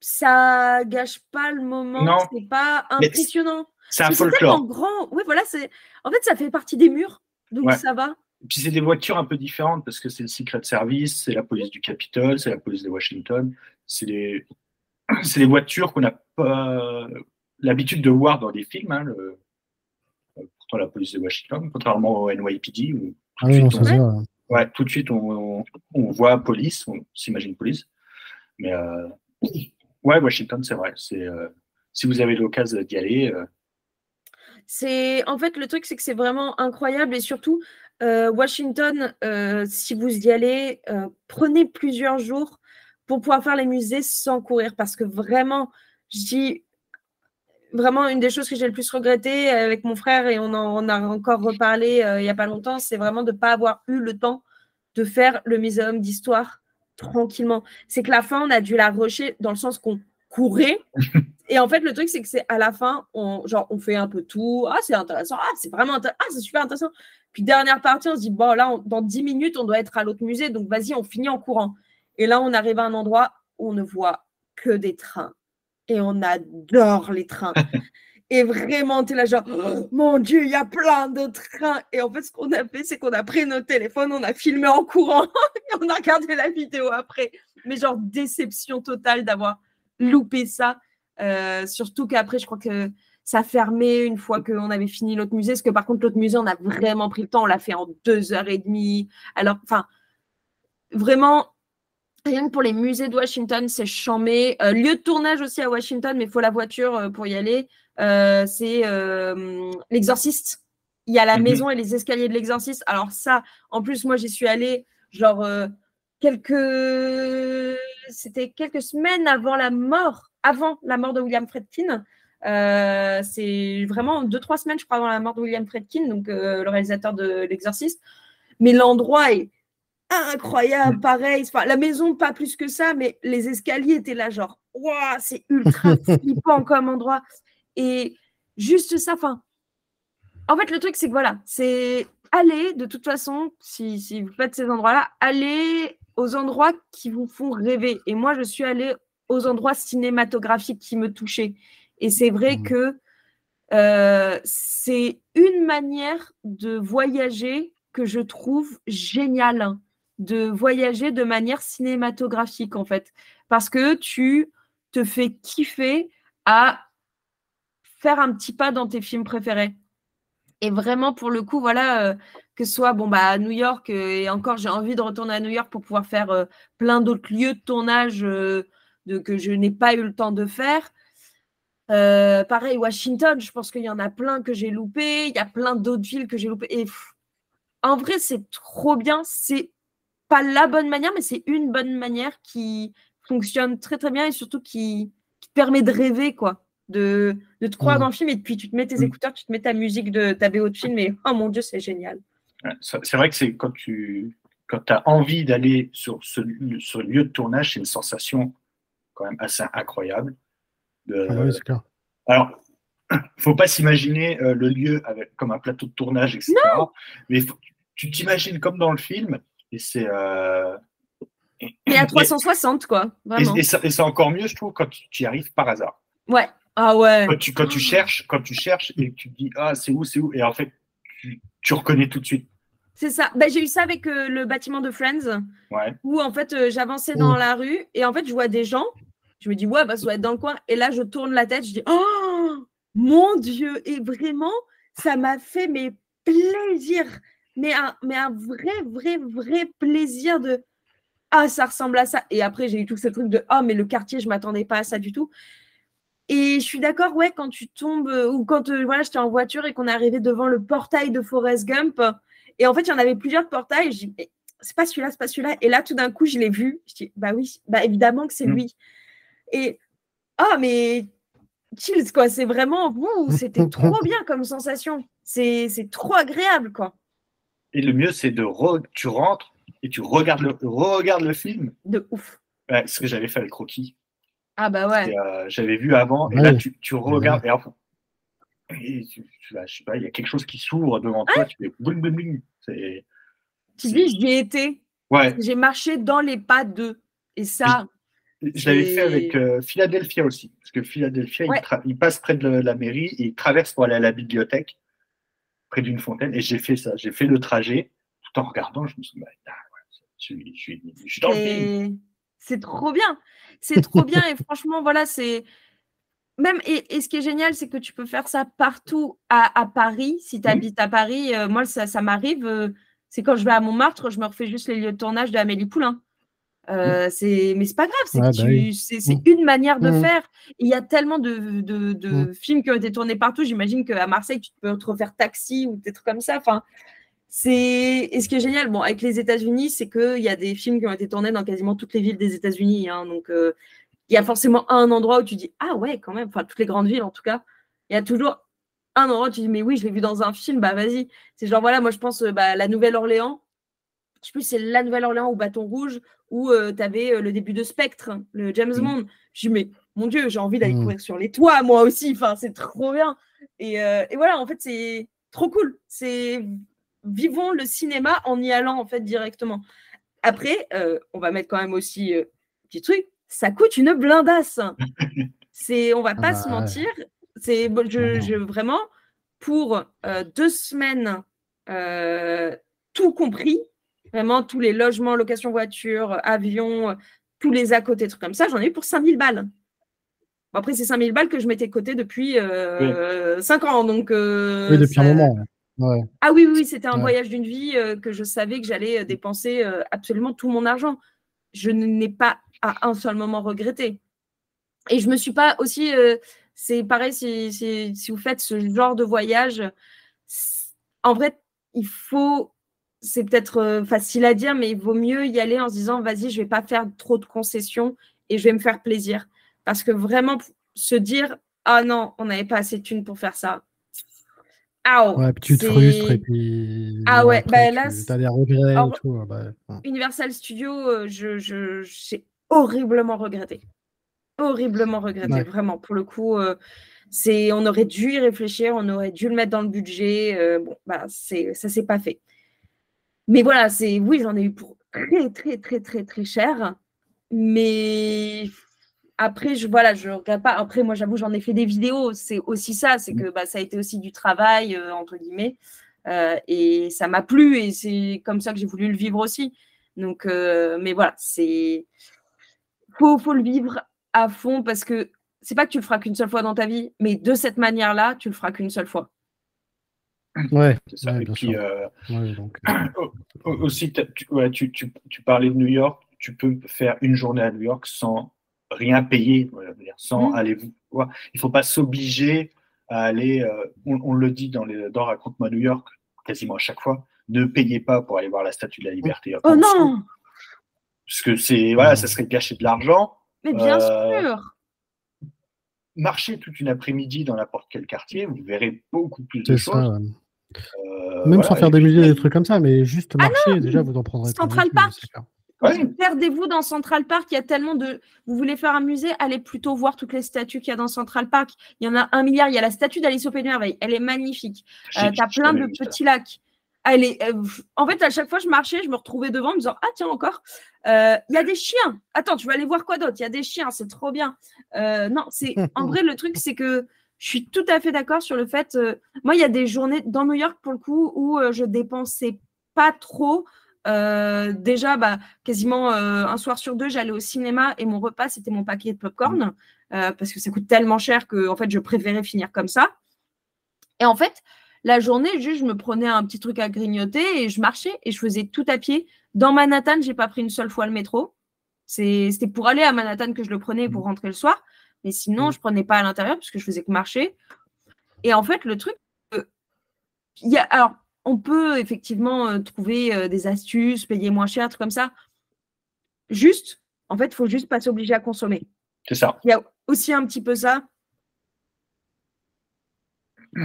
ça gâche pas le moment. C'est pas impressionnant. c'est un folklore. grand. Oui, voilà, c'est. En fait, ça fait partie des murs, donc Ouais. ça va. Puis c'est des voitures un peu différentes parce que c'est le Secret Service, c'est la police du Capitole, c'est la police de Washington. C'est des, c'est des voitures qu'on n'a pas l'habitude de voir dans des films. Hein, le- pourtant, la police de Washington, contrairement au NYPD, où tout Ah de oui, non, suite, on, ça. ouais, tout de suite on, on- on voit police, on s'imagine police. Mais euh, ouais, Washington, c'est vrai. C'est, euh, si vous avez l'occasion d'y aller, euh, C'est en fait le truc, c'est que c'est vraiment incroyable et surtout euh, Washington, euh, si vous y allez, euh, prenez plusieurs jours pour pouvoir faire les musées sans courir parce que vraiment, je dis vraiment une des choses que j'ai le plus regretté avec mon frère et on en on a encore reparlé euh, il y a pas longtemps, c'est vraiment de ne pas avoir eu le temps de faire le muséum d'histoire tranquillement. C'est que la fin, on a dû la rusher dans le sens qu'on courait et en fait, le truc, c'est que c'est à la fin, on, genre, on fait un peu tout. Ah, c'est intéressant. Ah, c'est vraiment intéressant. Ah, c'est super intéressant. Puis, dernière partie, on se dit, bon, là, on- dans 10 minutes, on doit être à l'autre musée. Donc, vas-y, on finit en courant. Et là, on arrive à un endroit où on ne voit que des trains. Et on adore les trains. Et vraiment, tu es là, genre, Oh, mon Dieu, il y a plein de trains. Et en fait, ce qu'on a fait, c'est qu'on a pris nos téléphones, on a filmé en courant et on a regardé la vidéo après. Mais genre, déception totale d'avoir loupé ça. Euh, surtout qu'après, je crois que ça fermait une fois qu'on avait fini l'autre musée. Parce que par contre, l'autre musée, on a vraiment pris le temps. On l'a fait en deux heures et demie. Alors, enfin, vraiment, rien que pour les musées de Washington, c'est chambé. Euh, lieu de tournage aussi à Washington, mais il faut la voiture euh, pour y aller. Euh, c'est euh, L'Exorciste. il y a la Mhm. maison et les escaliers de l'exorciste. Alors ça, en plus, moi, j'y suis allée genre quelques... C'était quelques semaines avant la mort, avant la mort de William Friedkin. Euh, c'est vraiment deux, trois semaines, je crois, avant la mort de William Friedkin, donc le réalisateur de l'exorciste. Mais l'endroit est incroyable, pareil. Enfin, la maison, pas plus que ça, mais les escaliers étaient là, genre, waouh, c'est ultra flippant comme endroit. Et juste ça, enfin, en fait, le truc, c'est que voilà, c'est aller, de toute façon, si, si vous faites ces endroits-là, aller aux endroits qui vous font rêver. Et moi, je suis allée aux endroits cinématographiques qui me touchaient. Et c'est vrai Mhm. que euh, c'est une manière de voyager que je trouve géniale, de voyager de manière cinématographique, en fait. Parce que tu te fais kiffer à faire un petit pas dans tes films préférés. Et vraiment, pour le coup, voilà, euh, que ce soit bon, bah, à New York, euh, et encore, j'ai envie de retourner à New York pour pouvoir faire euh, plein d'autres lieux de tournage de, que je n'ai pas eu le temps de faire. Pareil, Washington, je pense qu'il y en a plein que j'ai loupé. Il y a plein d'autres villes que j'ai loupées. Et en vrai, c'est trop bien. C'est pas la bonne manière, mais c'est une bonne manière qui fonctionne très très bien et surtout qui, qui te permet de rêver, quoi. De, de te croire Mhm. dans le film et puis tu te mets tes Mhm. écouteurs, tu te mets ta musique de ta BO de film et oh mon dieu, c'est génial. C'est vrai que c'est quand tu quand as envie d'aller sur ce lieu de tournage, c'est une sensation quand même assez incroyable. De- Ah oui, c'est clair. Alors, faut pas s'imaginer euh, le lieu avec, comme un plateau de tournage, etc. Mais faut- tu t'imagines comme dans le film, et c'est. euh, et- à et- 360, quoi. et, Vraiment. et c'est encore mieux, je trouve, quand tu tu y arrives par hasard. Ouais. Ah ouais. Quand tu, quand tu cherches, quand tu cherches et que tu te dis ah c'est où, c'est où, et en fait tu, tu reconnais tout de suite. C'est ça. Ben, j'ai eu ça avec euh, le bâtiment de Friends. Ouais. où en fait euh, j'avançais dans la rue et en fait je vois des gens, je me dis ouais bah ça doit être dans le coin et là je tourne la tête, je dis oh mon dieu et vraiment ça m'a fait mais plaisir, mais un, mais un vrai vrai vrai plaisir de ah ça ressemble à ça et après j'ai eu tout ce truc de oh mais le quartier je m'attendais pas à ça du tout. Et je suis d'accord, ouais, quand tu tombes, euh, ou quand euh, voilà, j'étais en voiture et qu'on est arrivé devant le portail de Forrest Gump, et en fait, il y en avait plusieurs portails, et je dis, c'est pas celui-là, c'est pas celui-là. Et là, tout d'un coup, je l'ai vu. Je dis, bah oui, bah évidemment que c'est Mm. lui. Et ah, mais chills, quoi. C'est vraiment, ouh, c'était trop bien comme sensation. C'est c'est trop agréable, quoi. Et le mieux c'est de re- tu rentres et tu regardes le regardes le film. De ouf. Ouais, ce que j'avais fait avec Rocky. Ah, bah ouais. Euh, j'avais vu avant et Ouais. là tu, tu regardes et, enfin, et tu- tu- je sais pas, il y a quelque chose qui s'ouvre devant toi. Tu fais boum boum boum. C'est Tu dis, j'y ai été. ouais. J'ai marché dans les pas d'eux. Et ça, Je l'avais fait avec euh, Philadelphia aussi, parce que Philadelphia, Ouais. il, il passe près de la mairie et il traverse pour aller à la bibliothèque, près d'une fontaine, et j'ai fait ça. J'ai fait le trajet tout en regardant. Je me suis dit, bah, ah, je, suis, je, suis, je suis dans le film. C'est c'est trop bien. C'est trop bien. Et franchement, voilà, c'est. Même, et, et ce qui est génial, c'est que tu peux faire ça partout à, à Paris. Si tu habites à Paris, euh, moi, ça, ça m'arrive. euh, c'est quand je vais à Montmartre, je me refais juste les lieux de tournage de Amélie Poulain. Euh, c'est mais c'est pas grave, c'est que bah tu- oui. c'est c'est Mm. une manière de Mm. faire. Il y a tellement de, de, de films qui ont été tournés partout. J'imagine qu'à Marseille, tu peux te refaire Taxi ou des trucs comme ça. Enfin, c'est et ce qui est génial, bon, avec les États-Unis, c'est qu'il y a des films qui ont été tournés dans quasiment toutes les villes des États-Unis. hein. donc, euh, il y a forcément un endroit où tu dis ah ouais, quand même. Enfin, toutes les grandes villes en tout cas, il y a toujours un endroit où tu dis mais oui, je l'ai vu dans un film. Bah vas-y. C'est genre voilà, moi je pense euh, bah, la Nouvelle-Orléans. Je sais plus c'est la Nouvelle-Orléans ou Bâton Rouge où tu avais le début de Spectre, le James Mhm. Bond. Je dis mais mon Dieu, j'ai envie d'aller Mhm. courir sur les toits moi aussi. Enfin, c'est trop bien. Et, euh, et voilà, en fait, c'est trop cool. C'est vivons le cinéma en y allant en fait directement. Après, euh, on va mettre quand même aussi euh, petit truc. Ça coûte une blindasse. C'est, on va pas Ah se bah ouais. mentir. C'est, je, vraiment pour euh, deux semaines, euh, tout compris, vraiment tous les logements, location voiture, avion, euh, tous les à côté, trucs comme ça, j'en ai eu pour 5000 balles. Bon, après, c'est 5000 balles que je m'étais coté depuis 5 ans. Donc, euh, Oui, depuis ça- un moment. Ouais. ah oui, oui, oui, c'était un Ouais. voyage d'une vie euh, que je savais que j'allais euh, dépenser euh, absolument tout mon argent. Je n'ai pas à un seul moment regretté. Et je me suis pas aussi. euh, c'est pareil, si, si, si vous faites ce genre de voyage, en vrai, il faut, c'est peut-être euh, facile à dire, mais il vaut mieux y aller en se disant, vas-y, je vais pas faire trop de concessions et je vais me faire plaisir. Parce que vraiment, se dire, ah non, on n'avait pas assez de thunes pour faire ça. Ah, Ouais, puis tu te frustres et puis. Ah ouais, bah là, tu as des regrets Alors, et tout. ouais, bah, ouais. Universal Studios, euh, je, je, horriblement regretté. Horriblement regretté, Ouais. vraiment. Pour le coup, euh, c'est, on aurait dû y réfléchir, on aurait dû le mettre dans le budget. euh, bon, bah, ça s'est pas fait. Mais voilà, c'est, oui, j'en ai eu pour très, très, très, très, très cher. Mais après, je, voilà, je regrette pas. Après, moi, j'avoue, j'en ai fait des vidéos. C'est aussi ça, c'est que bah, ça a été aussi du travail, euh, entre guillemets. Euh, et ça m'a plu et c'est comme ça que j'ai voulu le vivre aussi. Donc, euh, mais voilà, c'est faut, faut le vivre à fond parce que c'est pas que tu le feras qu'une seule fois dans ta vie, mais de cette manière-là, tu le feras qu'une seule fois. Ouais, C'est ça. ouais, Et bien puis, sûr. euh, Ouais, donc, Au- Aussi, tu, ouais, tu, tu, tu parlais de New York, tu peux faire une journée à New York sans rien payer, sans Mhm. aller voir. Il ne faut pas s'obliger à aller, euh, on, on le dit dans, les, dans Raconte-moi New York, quasiment à chaque fois, ne payez pas pour aller voir la Statue de la Liberté. Oh non, Parce que c'est, voilà, ça serait gâcher de l'argent. mais bien Euh, sûr. Marchez toute une après-midi dans n'importe quel quartier, vous verrez beaucoup plus de c'est choses. ça. ouais. Euh, Même voilà, sans faire des musées, des trucs comme ça, mais juste Ah marcher, déjà, vous en prendrez Central Park. Ouais. Perdez-vous dans Central Park, il y a tellement de. Vous voulez faire un musée, allez plutôt voir toutes les statues qu'il y a dans Central Park. Il y en a un milliard. Il y a la statue d'Alice au Pays des Merveilles, elle est magnifique. Euh, T'as j'ai plein de ça. petits lacs. Elle est, euh, en fait, à chaque fois, je marchais, je me retrouvais devant en me disant Ah, tiens, encore. Euh, Il y a des chiens. Attends, tu vas aller voir quoi d'autre? Il y a des chiens, c'est trop bien. Euh, non, c'est en vrai, le truc, c'est que je suis tout à fait d'accord sur le fait. euh, moi, il y a des journées dans New York, pour le coup, où euh, je dépensais pas trop. Euh, déjà, bah, quasiment un soir sur deux, j'allais au cinéma et mon repas, c'était mon paquet de popcorn euh, parce que ça coûte tellement cher que en fait, je préférais finir comme ça. Et en fait, la journée, juste, je me prenais un petit truc à grignoter et je marchais et je faisais tout à pied. Dans Manhattan, j'ai pas pris une seule fois le métro. C'était pour aller à Manhattan que je le prenais et pour rentrer le soir. Mais sinon, je prenais pas à l'intérieur parce que je faisais que marcher. Et en fait, le truc, euh, il y a, alors, on peut effectivement euh, trouver euh, des astuces, payer moins cher, trucs comme ça. Juste, en fait, il faut juste pas s'obliger à consommer. C'est ça. Il y a aussi un petit peu ça.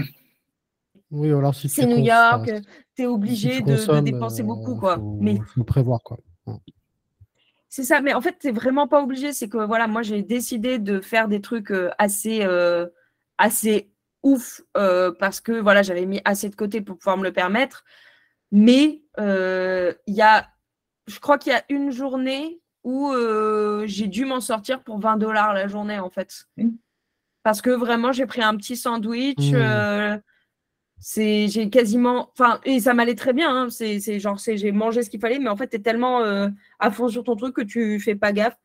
Oui, alors si tu C'est New York, tu es si obligé tu de- dépenser euh, beaucoup, quoi. Faut, Mais faut prévoir, quoi. C'est ça, mais en fait, tu vraiment pas obligé. C'est que voilà, moi, j'ai décidé de faire des trucs euh, assez, euh, assez ouf euh, parce que voilà, j'avais mis assez de côté pour pouvoir me le permettre. Mais euh, il y a, je crois qu'il y a une journée où j'ai dû m'en sortir pour 20 dollars la journée, en fait. Parce que vraiment, j'ai pris un petit sandwich. Mm. C'est j'ai quasiment enfin et ça m'allait très bien hein, c'est c'est genre c'est j'ai mangé ce qu'il fallait mais en fait tu es tellement euh, à fond sur ton truc que tu fais pas gaffe.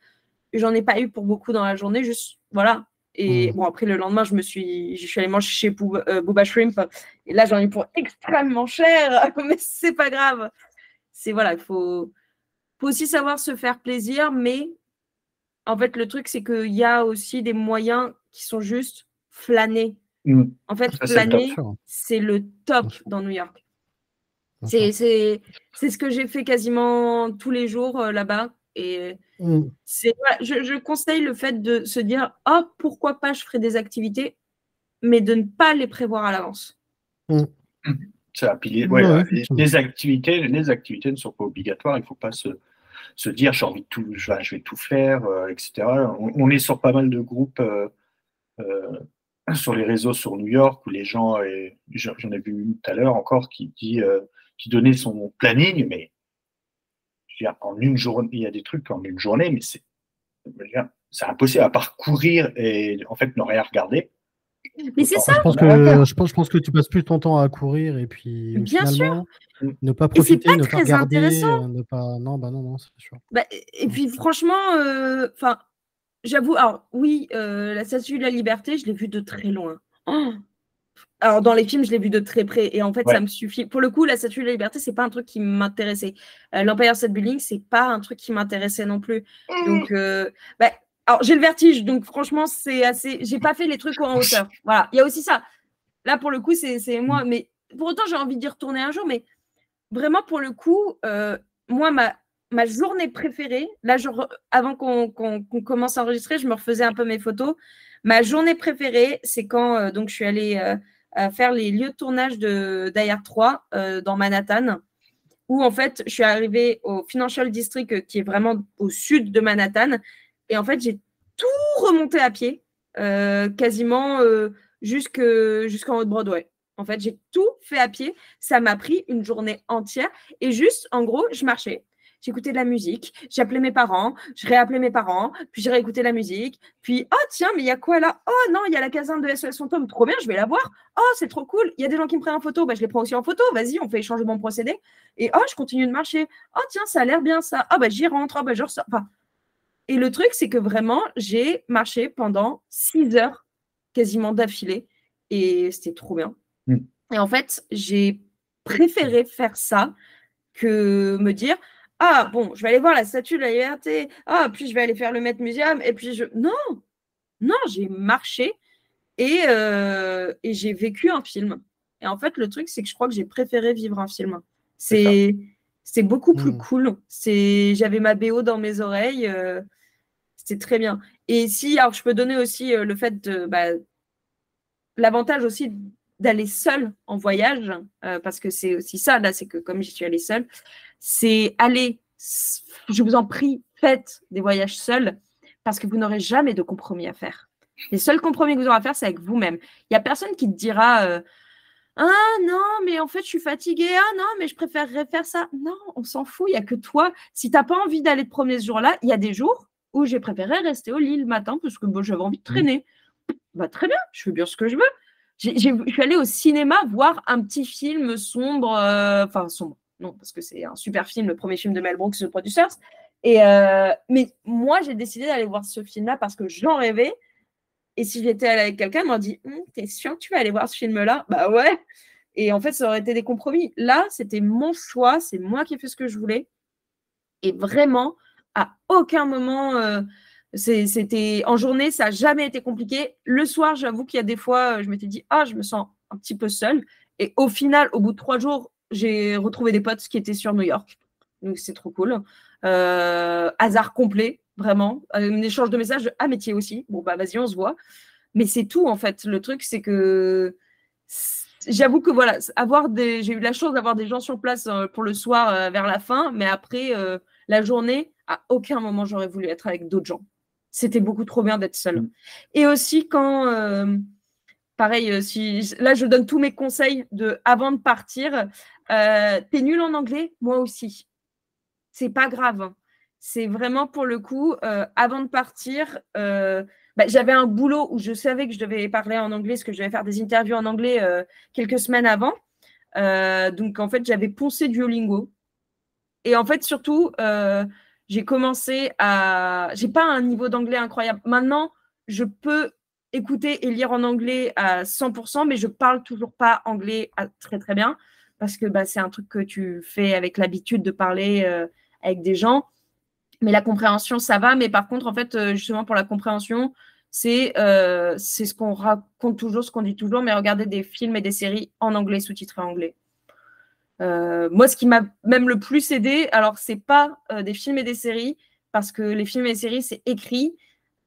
J'en ai pas eu pour beaucoup dans la journée juste voilà. Et Mm. bon après le lendemain je me suis je suis allée manger chez Booba, euh, Booba Shrimp. Et là j'en ai eu pour extrêmement cher mais c'est pas grave. C'est voilà il faut faut aussi savoir se faire plaisir mais en fait le truc c'est qu'il y a aussi des moyens qui sont juste flâner Mm. en fait Ça, c'est le top. flâner Bien sûr, c'est le top sûr. dans New York. sûr. C'est c'est- c'est ce que j'ai fait quasiment tous les jours euh, là-bas. Et Mm. c'est voilà, je, je conseille le fait de se dire Oh, pourquoi pas, je ferai des activités, mais de ne pas les prévoir à l'avance. Ça, puis les, Ouais, ouais, ouais, les- effectivement. les activités, les activités ne sont pas obligatoires. Il ne faut pas se, se dire j'ai envie de tout, je vais, je vais tout faire, euh, etc. On, on est sur pas mal de groupes euh, euh, sur les réseaux sur New York où les gens, et j'en ai vu une tout à l'heure encore qui dit, euh, qui donnait son planning, mais je veux dire, en une journée, il y a des trucs en une journée, mais c'est c'est impossible à part courir et en fait ne rien regarder. Mais c'est ça, Je pense, que, je, pense, je pense que tu passes plus ton temps à courir et puis Bien finalement, sûr. ne pas Et c'est profiter, pas ne pas très regarder, intéressant. euh, ne pas. Non, bah non, non, c'est sûr. Bah, et puis franchement, euh, enfin, j'avoue, alors oui, euh, la Statue de la Liberté, je l'ai vue de très loin. Oh alors dans les films, je l'ai vue de très près et en fait, Ouais. ça me suffit. Pour le coup, la Statue de la Liberté, c'est pas un truc qui m'intéressait. Euh, L'Empire State Building, c'est pas un truc qui m'intéressait non plus. Donc, euh, bah, alors j'ai le vertige, donc franchement, c'est assez. J'ai pas fait les trucs en hauteur. Voilà, il y a aussi ça. Là, pour le coup, c'est c'est moi, mais pour autant, j'ai envie d'y retourner un jour, mais vraiment, pour le coup, euh, moi, ma, ma journée préférée, là, avant qu'on commence à enregistrer, je me refaisais un peu mes photos. Ma journée préférée, c'est quand euh, donc, je suis allée euh, faire les lieux de tournage de d'IR 3 dans Manhattan, où en fait, je suis arrivée au Financial District, qui est vraiment au sud de Manhattan. Et en fait, j'ai tout remonté à pied, quasiment jusqu'en haut de Broadway. En fait, j'ai tout fait à pied. Ça m'a pris une journée entière. Et juste, en gros, je marchais. J'écoutais de la musique, j'appelais mes parents, je réappelais mes parents, puis j'ai réécouté la musique, puis oh tiens, mais il y a quoi là? Oh non, il y a la caserne de SOS Fantôme, trop bien, je vais la voir. Oh, c'est trop cool, il y a des gens qui me prennent en photo, bah, je les prends aussi en photo, vas-y, on fait échanger mon procédé. Et oh, je continue de marcher. Oh tiens, ça a l'air bien ça. Oh, bah j'y rentre, oh, bah je ressors. et le truc, c'est que vraiment, j'ai marché pendant six heures quasiment d'affilée et c'était trop bien. Mm. Et en fait, j'ai préféré faire ça que me dire Ah, bon, je vais aller voir la statue de la liberté. Ah, puis je vais aller faire le Met Museum. Et puis je. Non, non, j'ai marché et, euh, et j'ai vécu un film. Et en fait, le truc, c'est que je crois que j'ai préféré vivre un film. C'est. C'est beaucoup plus mm. cool. C'est, j'avais ma BO dans mes oreilles. Euh, c'était très bien. Et si, alors je peux donner aussi euh, le fait de, bah, l'avantage aussi d'aller seul en voyage, euh, parce que c'est aussi ça, là, c'est que comme j'y suis allée seule, c'est aller, je vous en prie, faites des voyages seuls, parce que vous n'aurez jamais de compromis à faire. Les seuls compromis que vous aurez à faire, c'est avec vous-même. Il n'y a personne qui te dira euh, Ah non, mais en fait, je suis fatiguée. Ah non, mais je préférerais faire ça. Non, on s'en fout. Il n'y a que toi. Si tu n'as pas envie d'aller te promener ce jour-là, il y a des jours où j'ai préféré rester au lit le matin parce que bon, j'avais envie de mmh. traîner. Bah, très bien, je fais bien ce que je veux je suis allée au cinéma voir un petit film sombre, euh, enfin sombre, non, parce que c'est un super film, le premier film de Mel Brooks, The Producers. Et euh, mais moi, j'ai décidé d'aller voir ce film-là parce que j'en rêvais. Et si j'étais allée avec quelqu'un, m'a dit hum, T'es sûr que tu vas aller voir ce film-là? Bah ouais. Et en fait, ça aurait été des compromis. Là, c'était mon choix, c'est moi qui ai fait ce que je voulais. Et vraiment, à aucun moment, euh, c'était en journée, ça n'a jamais été compliqué. Le soir, j'avoue qu'il y a des fois, je m'étais dit, ah, je me sens un petit peu seule. Et au final, au bout de trois jours, j'ai retrouvé des potes qui étaient sur New York. Donc, c'est trop cool. Euh, hasard complet, vraiment. Un échange de messages de, ah, métier aussi. Bon, bah, vas-y, on se voit. Mais c'est tout, en fait. Le truc, c'est que j'avoue que voilà, avoir des, j'ai eu la chance d'avoir des gens sur place euh, pour le soir euh, vers la fin, mais après la journée, à aucun moment j'aurais voulu être avec d'autres gens c'était beaucoup trop bien d'être seule. Mm. Et aussi quand, euh, pareil, euh, si là je donne tous mes conseils de avant de partir, euh, t'es nul en anglais, moi aussi. C'est pas grave. C'est vraiment pour le coup, avant de partir, bah, j'avais un boulot où je savais que je devais parler en anglais, parce que je devais faire des interviews en anglais quelques semaines avant. donc en fait, j'avais poncé Duolingo. Et en fait, surtout, j'ai commencé à. J'ai pas un niveau d'anglais incroyable. Maintenant, je peux écouter et lire en anglais à 100%, mais je parle toujours pas anglais très très bien parce que bah, c'est un truc que tu fais avec l'habitude de parler euh, avec des gens. Mais la compréhension, ça va. Mais par contre, en fait, euh, justement, pour la compréhension, c'est euh, c'est ce qu'on raconte toujours, ce qu'on dit toujours, mais regarder des films et des séries en anglais, sous-titrés anglais. Moi, ce qui m'a même le plus aidé, alors c'est pas des films et des séries, parce que les films et les séries, c'est écrit,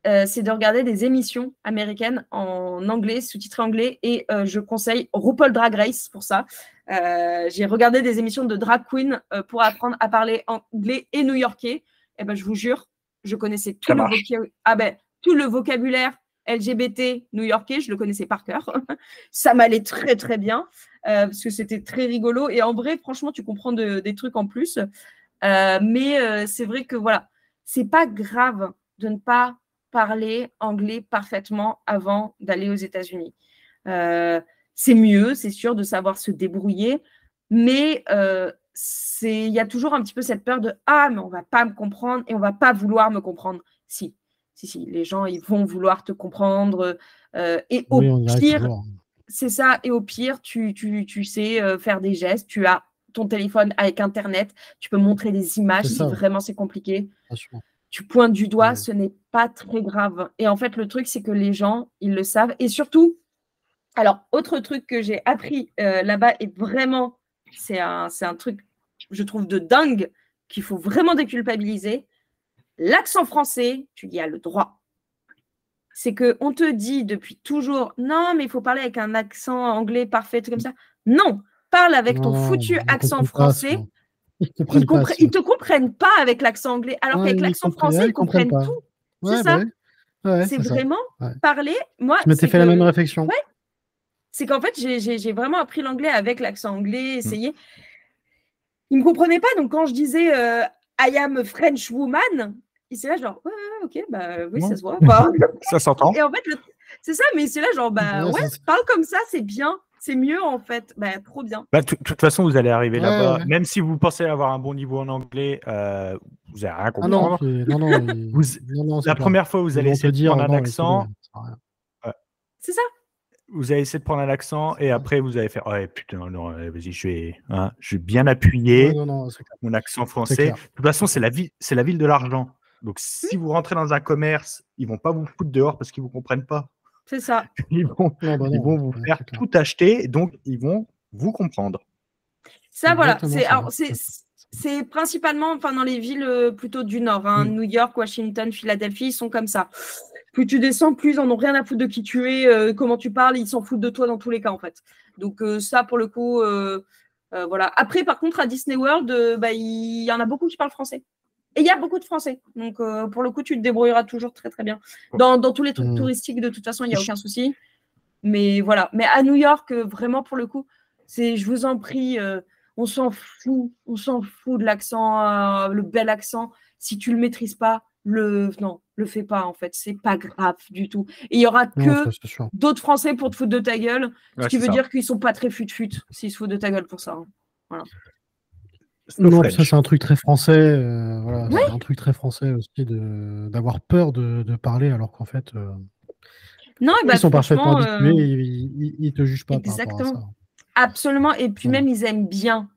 euh, c'est de regarder des émissions américaines en anglais, sous-titré anglais, et je conseille RuPaul Drag Race pour ça. J'ai regardé des émissions de drag queen pour apprendre à parler anglais et new-yorkais. Et eh ben, je vous jure, je connaissais tout le, ah ben, tout le vocabulaire LGBT new-yorkais, je le connaissais par cœur. ça m'allait très très bien euh, parce que c'était très rigolo. Et en vrai, franchement, tu comprends des trucs en plus. Euh, mais euh, c'est vrai que voilà, c'est pas grave de ne pas parler anglais parfaitement avant d'aller aux États-Unis. c'est mieux, c'est sûr, de savoir se débrouiller, mais il y a toujours un petit peu cette peur de ah mais on va pas me comprendre et on va pas vouloir me comprendre. Si, si, si, les gens, ils vont vouloir te comprendre. Euh, et au pire, c'est ça. Et au pire, tu, tu, tu sais euh, faire des gestes. Tu as ton téléphone avec Internet. Tu peux montrer des images si vraiment c'est compliqué. Tu pointes du doigt, ce n'est pas très grave. Et en fait, le truc, c'est que les gens, ils le savent. Et surtout, Alors, autre truc que j'ai appris euh, là-bas, et vraiment, c'est un, c'est un truc, je trouve, de dingue, qu'il faut vraiment déculpabiliser. L'accent français, tu y as le droit. C'est que on te dit depuis toujours, non, mais il faut parler avec un accent anglais parfait, tout comme ça. Non, parle avec ton Non, foutu accent pas, français. ça. Ils comprennent Ils, pas, compre- ça. ils te comprennent pas avec l'accent anglais, alors Ouais, qu'avec l'accent français, ouais, ils comprennent tout. Ouais, c'est bah ça. Ouais, c'est ça. vraiment Ouais. parler. Moi, Je m'étais fait la même réflexion. Ouais. c'est qu'en fait, j'ai- vraiment appris l'anglais avec l'accent Mmh. anglais, essayé. Ils ne me comprenaient pas, donc quand je disais euh, I am a French woman, ils étaient là genre, ouais, ouais, ok, bah oui, ça se voit. Bah, Ça s'entend. et en fait, le- c'est ça, mais c'est là genre, bah Ouais, parle comme ça, c'est bien, c'est mieux en fait, bah trop bien. Bah, de toute façon, vous allez arriver Ouais, là-bas. ouais. Même si vous pensez avoir un bon niveau en anglais, euh, vous n'allez rien Ah non, comprendre. c'est- non, non, ils- Vous- non, non, c'est La première fois, vous allez essayer de dire, prendre un accent. C'est ça. Vous allez essayer de prendre un accent et après, vous allez faire Ouais, putain, non, vas-y, je vais, hein, je vais bien appuyer Ouais, non, non, c'est clair. mon accent français. De toute façon, c'est la, ville, c'est la ville de l'argent. Donc, si vous rentrez dans un commerce, ils vont pas vous foutre dehors parce qu'ils vous comprennent pas. C'est ça. Ils vont, Non, bah ils non, vont vous faire tout acheter, et donc ils vont vous comprendre. Ça, voilà. C'est principalement enfin, dans les villes euh, plutôt du Nord. hein, Mm. New York, Washington, Philadelphie, ils sont comme ça. Plus tu descends, plus ils en ont rien à foutre de qui tu es, euh, comment tu parles, ils s'en foutent de toi dans tous les cas, en fait. Donc, euh, ça, pour le coup, euh, euh, voilà. Après, par contre, à Disney World, euh, bah, il y en a beaucoup qui parlent français. Et il y a beaucoup de Français. Donc, euh, pour le coup, tu te débrouilleras toujours très, très bien. Dans, dans tous les trucs Mm. touristiques, de toute façon, il n'y a aucun souci. Mais voilà. Mais à New York, euh, vraiment, pour le coup, c'est, je vous en prie, euh, on s'en fout, on s'en fout de l'accent, euh, le bel accent. Si tu le maîtrises pas, le non, le fais pas en fait, c'est pas grave du tout. Et il y aura que d'autres Français pour te foutre de ta gueule, ce qui veut ça. dire qu'ils sont pas très fut-fut s'ils se foutent de ta gueule pour ça. hein. Snow Non, ça c'est un truc très français. euh, voilà, Ouais. c'est un truc très français aussi de d'avoir peur de, de parler alors qu'en fait euh, Non, bah, ils sont parfaitement habitués, euh, ils, ils, ils te jugent pas par rapport à Exactement. ça. absolument. Et puis Ouais. même ils aiment bien,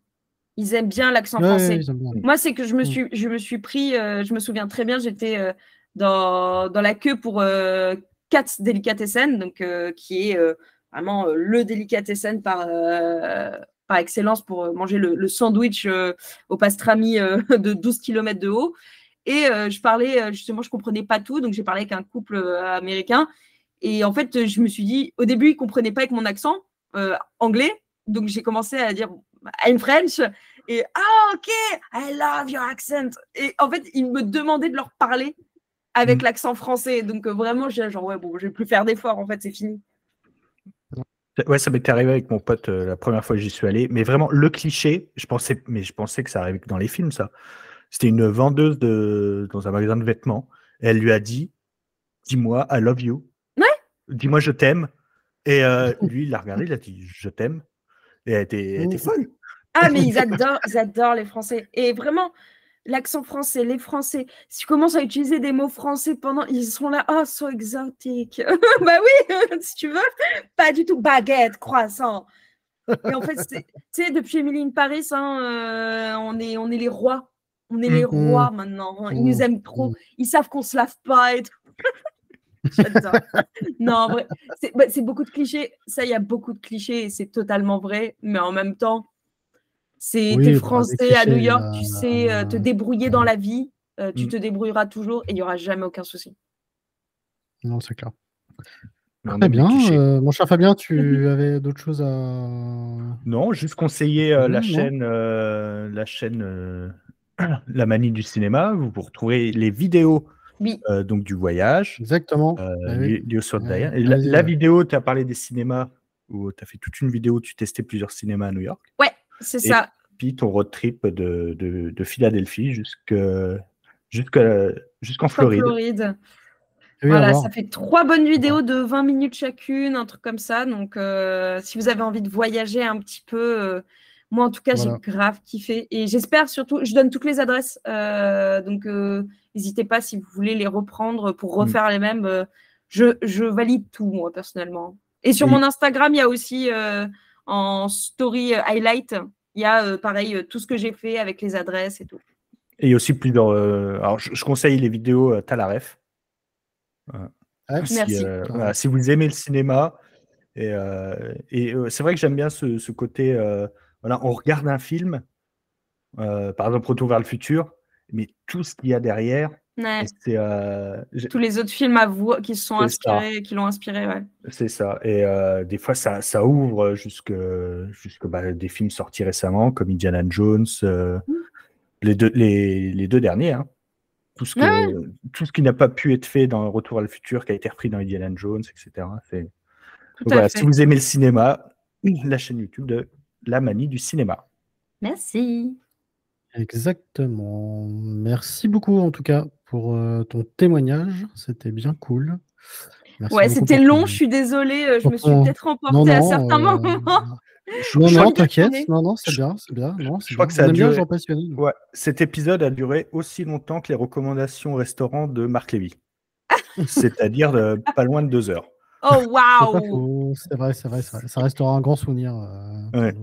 ils aiment bien l'accent Ouais, français. Moi, c'est que je me Mm. suis, je me suis pris, euh, je me souviens très bien, j'étais euh, dans, dans la queue pour euh, Katz Delicatessen, donc, euh, qui est euh, vraiment euh, le délicatessen par, euh, par excellence pour euh, manger le, le sandwich euh, au pastrami euh, de 12 km de haut. Et je parlais, justement, je comprenais pas tout, donc j'ai parlé avec un couple américain. Et en fait, je me suis dit, au début, ils comprenaient pas avec mon accent anglais, donc j'ai commencé à dire I'm French. Et ah, ok, I love your accent. Et en fait, ils me demandaient de leur parler avec Mm. l'accent français. Donc euh, vraiment, j'ai genre, ouais, bon, je vais plus faire d'efforts, en fait, c'est fini. Ouais, ça m'était arrivé avec mon pote euh, la première fois que j'y suis allé. Mais vraiment, le cliché, je pensais, mais je pensais que ça arrivait que dans les films, ça. C'était une vendeuse de, dans un magasin de vêtements. Et elle lui a dit Dis-moi, I love you. Ouais. Dis-moi, je t'aime. Et euh, lui, il l'a regardé, il a dit Je t'aime. Et elle était, elle était folle. Ah, mais ils adorent, ils adorent les Français. Et vraiment, l'accent français, les Français, si tu commences à utiliser des mots français pendant, ils sont là, oh, so exotique. bah oui, si tu veux, pas du tout baguette, croissant. Et en fait, tu sais, depuis Emily in Paris, hein, euh, on, est, on est les rois. On est les Mhm. rois maintenant. hein. Ils nous Mhm. aiment trop. Mhm. Ils savent qu'on se lave pas et tout. J'adore. non, en vrai, c'est bah, c'est beaucoup de clichés. Ça, il y a beaucoup de clichés et c'est totalement vrai. Mais en même temps, c'est Oui, t'es français à New York, tu sais euh, te débrouiller dans la vie, euh, tu Mm. te débrouilleras toujours et il n'y aura jamais aucun souci. Non, c'est clair. Très bien. euh, mon cher Fabien, tu avais d'autres choses à. Non, juste conseiller euh, la Non, chaîne, euh, la chaîne euh, La Manie du cinéma. Vous, vous retrouverez les vidéos Oui. euh, donc du voyage. Exactement. euh, Ah oui. Diane. Et la, la vidéo, tu as parlé des cinémas, où tu as fait toute une vidéo où tu testais plusieurs cinémas à New York. Ouais, c'est ça. Puis ton road trip de, de, de Philadelphie jusqu'en En Floride. Floride. Oui, à Voilà, ça fait trois bonnes vidéos de 20 minutes chacune, un truc comme ça. Donc, euh, si vous avez envie de voyager un petit peu, euh, moi en tout cas, Voilà. j'ai grave kiffé. Et j'espère surtout, je donne toutes les adresses. euh, donc, n'hésitez pas si vous voulez les reprendre pour Mm. refaire les mêmes. je, je valide tout, moi, personnellement. Et sur mon Instagram, il y a aussi en story euh, highlight, il y a euh, pareil euh, tout ce que j'ai fait avec les adresses et tout. Et il y a aussi plusieurs. euh, alors, je, je conseille les vidéos euh, Talaref. Voilà. Ouais. Si, Merci. euh, voilà, si vous aimez le cinéma, Et, euh, et euh, c'est vrai que j'aime bien ce, ce côté. euh, voilà, on regarde un film, euh, par exemple Retour vers le futur, mais tout ce qu'il y a derrière, Ouais. euh, Tous les autres films à voix qui se sont ça. inspirés, qui l'ont inspiré, ouais. c'est ça. Et euh, des fois, ça, ça ouvre jusque, jusque bah, des films sortis récemment, comme Indiana Jones, euh, Mm. les, deux, les, les deux derniers. hein. Tout, ce que, tout ce qui n'a pas pu être fait dans Retour à le futur, qui a été repris dans Indiana Jones, etc. Donc voilà, si vous aimez le cinéma, la chaîne YouTube de La Manie du cinéma. Merci. Exactement. Merci beaucoup en tout cas pour euh, ton témoignage. C'était bien cool. Merci Ouais, c'était long, ton- je suis désolée, euh, je pour me suis ton- peut-être Non, remportée à certains euh, moments. Je, Non, je non, t'inquiète. Non, non, c'est bien, c'est bien. Non, c'est crois bien. que ça a bien duré- ouais, cet épisode a duré aussi longtemps que les recommandations restaurants de Marc Lévy. C'est-à-dire euh, pas loin de deux heures. Oh waouh faux, C'est vrai, c'est vrai, c'est vrai. Ça restera un grand souvenir. euh, Ouais.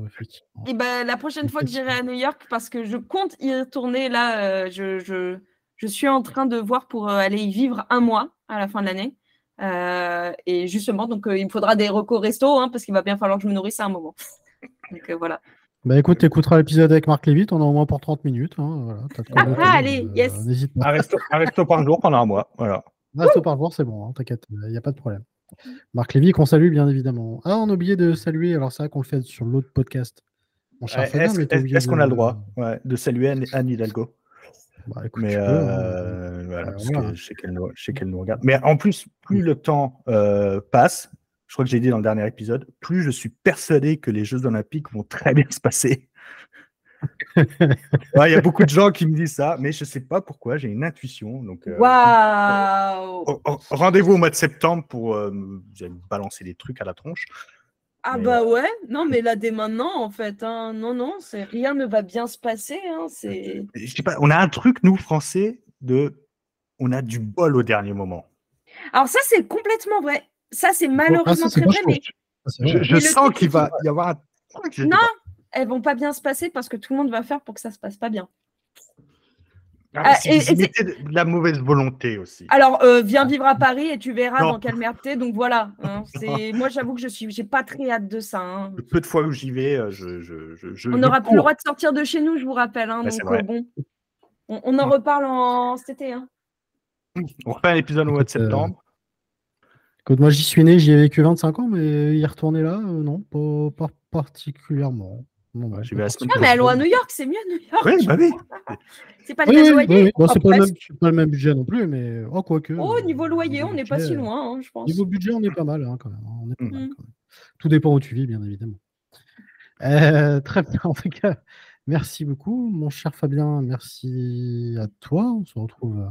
Et ben la prochaine fois que j'irai à New York, parce que je compte y retourner là, euh, je, je, je suis en train de voir pour euh, aller y vivre un mois à la fin de l'année. Euh, et justement, donc euh, il me faudra des recos resto, hein, parce qu'il va bien falloir que je me nourrisse à un moment. donc euh, voilà. Bah écoute, t'écouteras l'épisode avec Marc Lévy, on a au moins pour 30 minutes. hein, voilà, Ah, allez, yes. N'hésite pas. Un resto, un resto par jour pendant un mois. Voilà. Resto par jour, c'est bon, hein, t'inquiète, il n'y a pas de problème. Marc Lévy, qu'on salue bien évidemment. Ah, on a oublié de saluer, alors c'est vrai qu'on le fait sur l'autre podcast. Mon cher Euh, Fabien, Est-ce mais t'as est-ce- oublié est-ce qu'on a le droit ouais, de saluer Anne, Anne Hidalgo? Bah, écoute, Mais tu peux, euh, voilà, Euh, parce voilà. que je sais qu'elle nous, regarde. Mais en plus, plus le temps euh, passe, je crois que j'ai dit dans le dernier épisode, plus je suis persuadé que les Jeux Olympiques vont très bien se passer. Ouais, Il y a beaucoup de gens qui me disent ça, mais je sais pas pourquoi, j'ai une intuition. Donc, euh, Waouh oh, rendez-vous au mois de septembre pour euh, me- vous allez me balancer des trucs à la tronche. Ah mais, bah ouais, non mais là dès maintenant en fait, hein, non non, c'est rien ne va bien se passer, hein, c'est. Je sais pas, on a un truc, nous, Français, de. On a du bol au dernier moment. Alors ça c'est complètement vrai. Ça c'est Ah, ça, malheureusement très vrai, mais Je, Mais sens qu'il va y avoir un truc. Non. pas. elles vont pas bien se passer parce que tout le monde va faire pour que ça se passe pas bien. Ah, Ah, et- et mettez de la mauvaise volonté aussi. Alors euh, viens vivre à Paris et tu verras Non. dans quelle merde t'es. Donc voilà, hein, c'est moi j'avoue que je suis, j'ai pas très hâte de ça. hein. Le peu de fois où j'y vais, euh, je. je, je, je On n'aura plus le droit de sortir de chez nous, je vous rappelle. hein, donc vrai. euh, bon, on, on en reparle en cet été. hein. On refait un épisode au mois de Écoute, euh, septembre. Écoute, moi j'y suis né, j'y ai vécu 25 ans, mais y retourner là, euh, non, pas, pas particulièrement. Non, vais la semaine Ah mais allons à New York, c'est mieux New York. Oui, bah oui. C'est pas Oui, très oui, loyer. oui, oui. Bon, c'est Oh, pas, le même- c'est pas le même budget non plus, mais oh, quoique. Oh, euh, niveau loyer, niveau on n'est pas si loin, hein, je pense. Niveau budget, on est pas mal hein, quand même. hein, on est pas Mm. mal, quand même. Tout dépend où tu vis, bien évidemment. Euh, très bien, en tout cas, merci beaucoup, mon cher Fabien. Merci à toi. On se retrouve euh,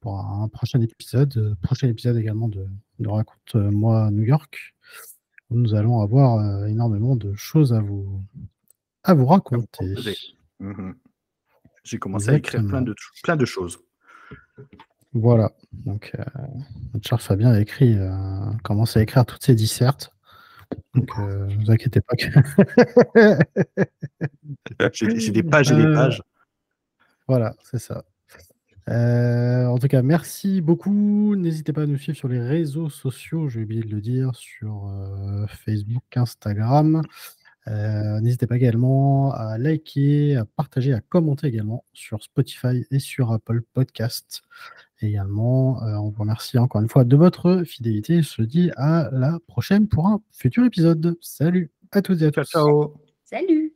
pour un prochain épisode, prochain épisode également de, de Raconte-moi New York. où Nous allons avoir énormément de choses à vous, à vous raconter. Mhm. J'ai commencé à écrire plein de, plein de choses. Voilà. Donc, euh, notre cher Fabien a écrit, euh, commencé à écrire toutes ses dissertes. Donc, euh, ne vous inquiétez pas. Que... J'ai des pages et des Euh, pages. voilà, c'est ça. Euh, en tout cas, merci beaucoup. N'hésitez pas à nous suivre sur les réseaux sociaux. J'ai oublié de le dire sur euh, Facebook, Instagram. Euh, N'hésitez pas également à liker, à partager, à commenter également sur Spotify et sur Apple Podcast. Également, euh, on vous remercie encore une fois de votre fidélité. Je se dis à la prochaine pour un futur épisode. Salut à toutes et à Ciao, tous. ciao. Salut.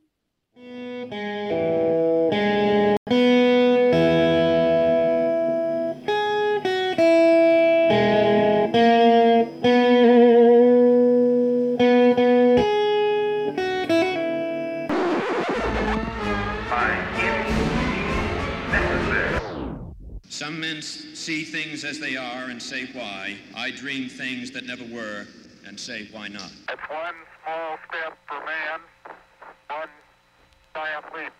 as they are and say why. I dream things that never were and say why not. It's one small step for man, one giant leap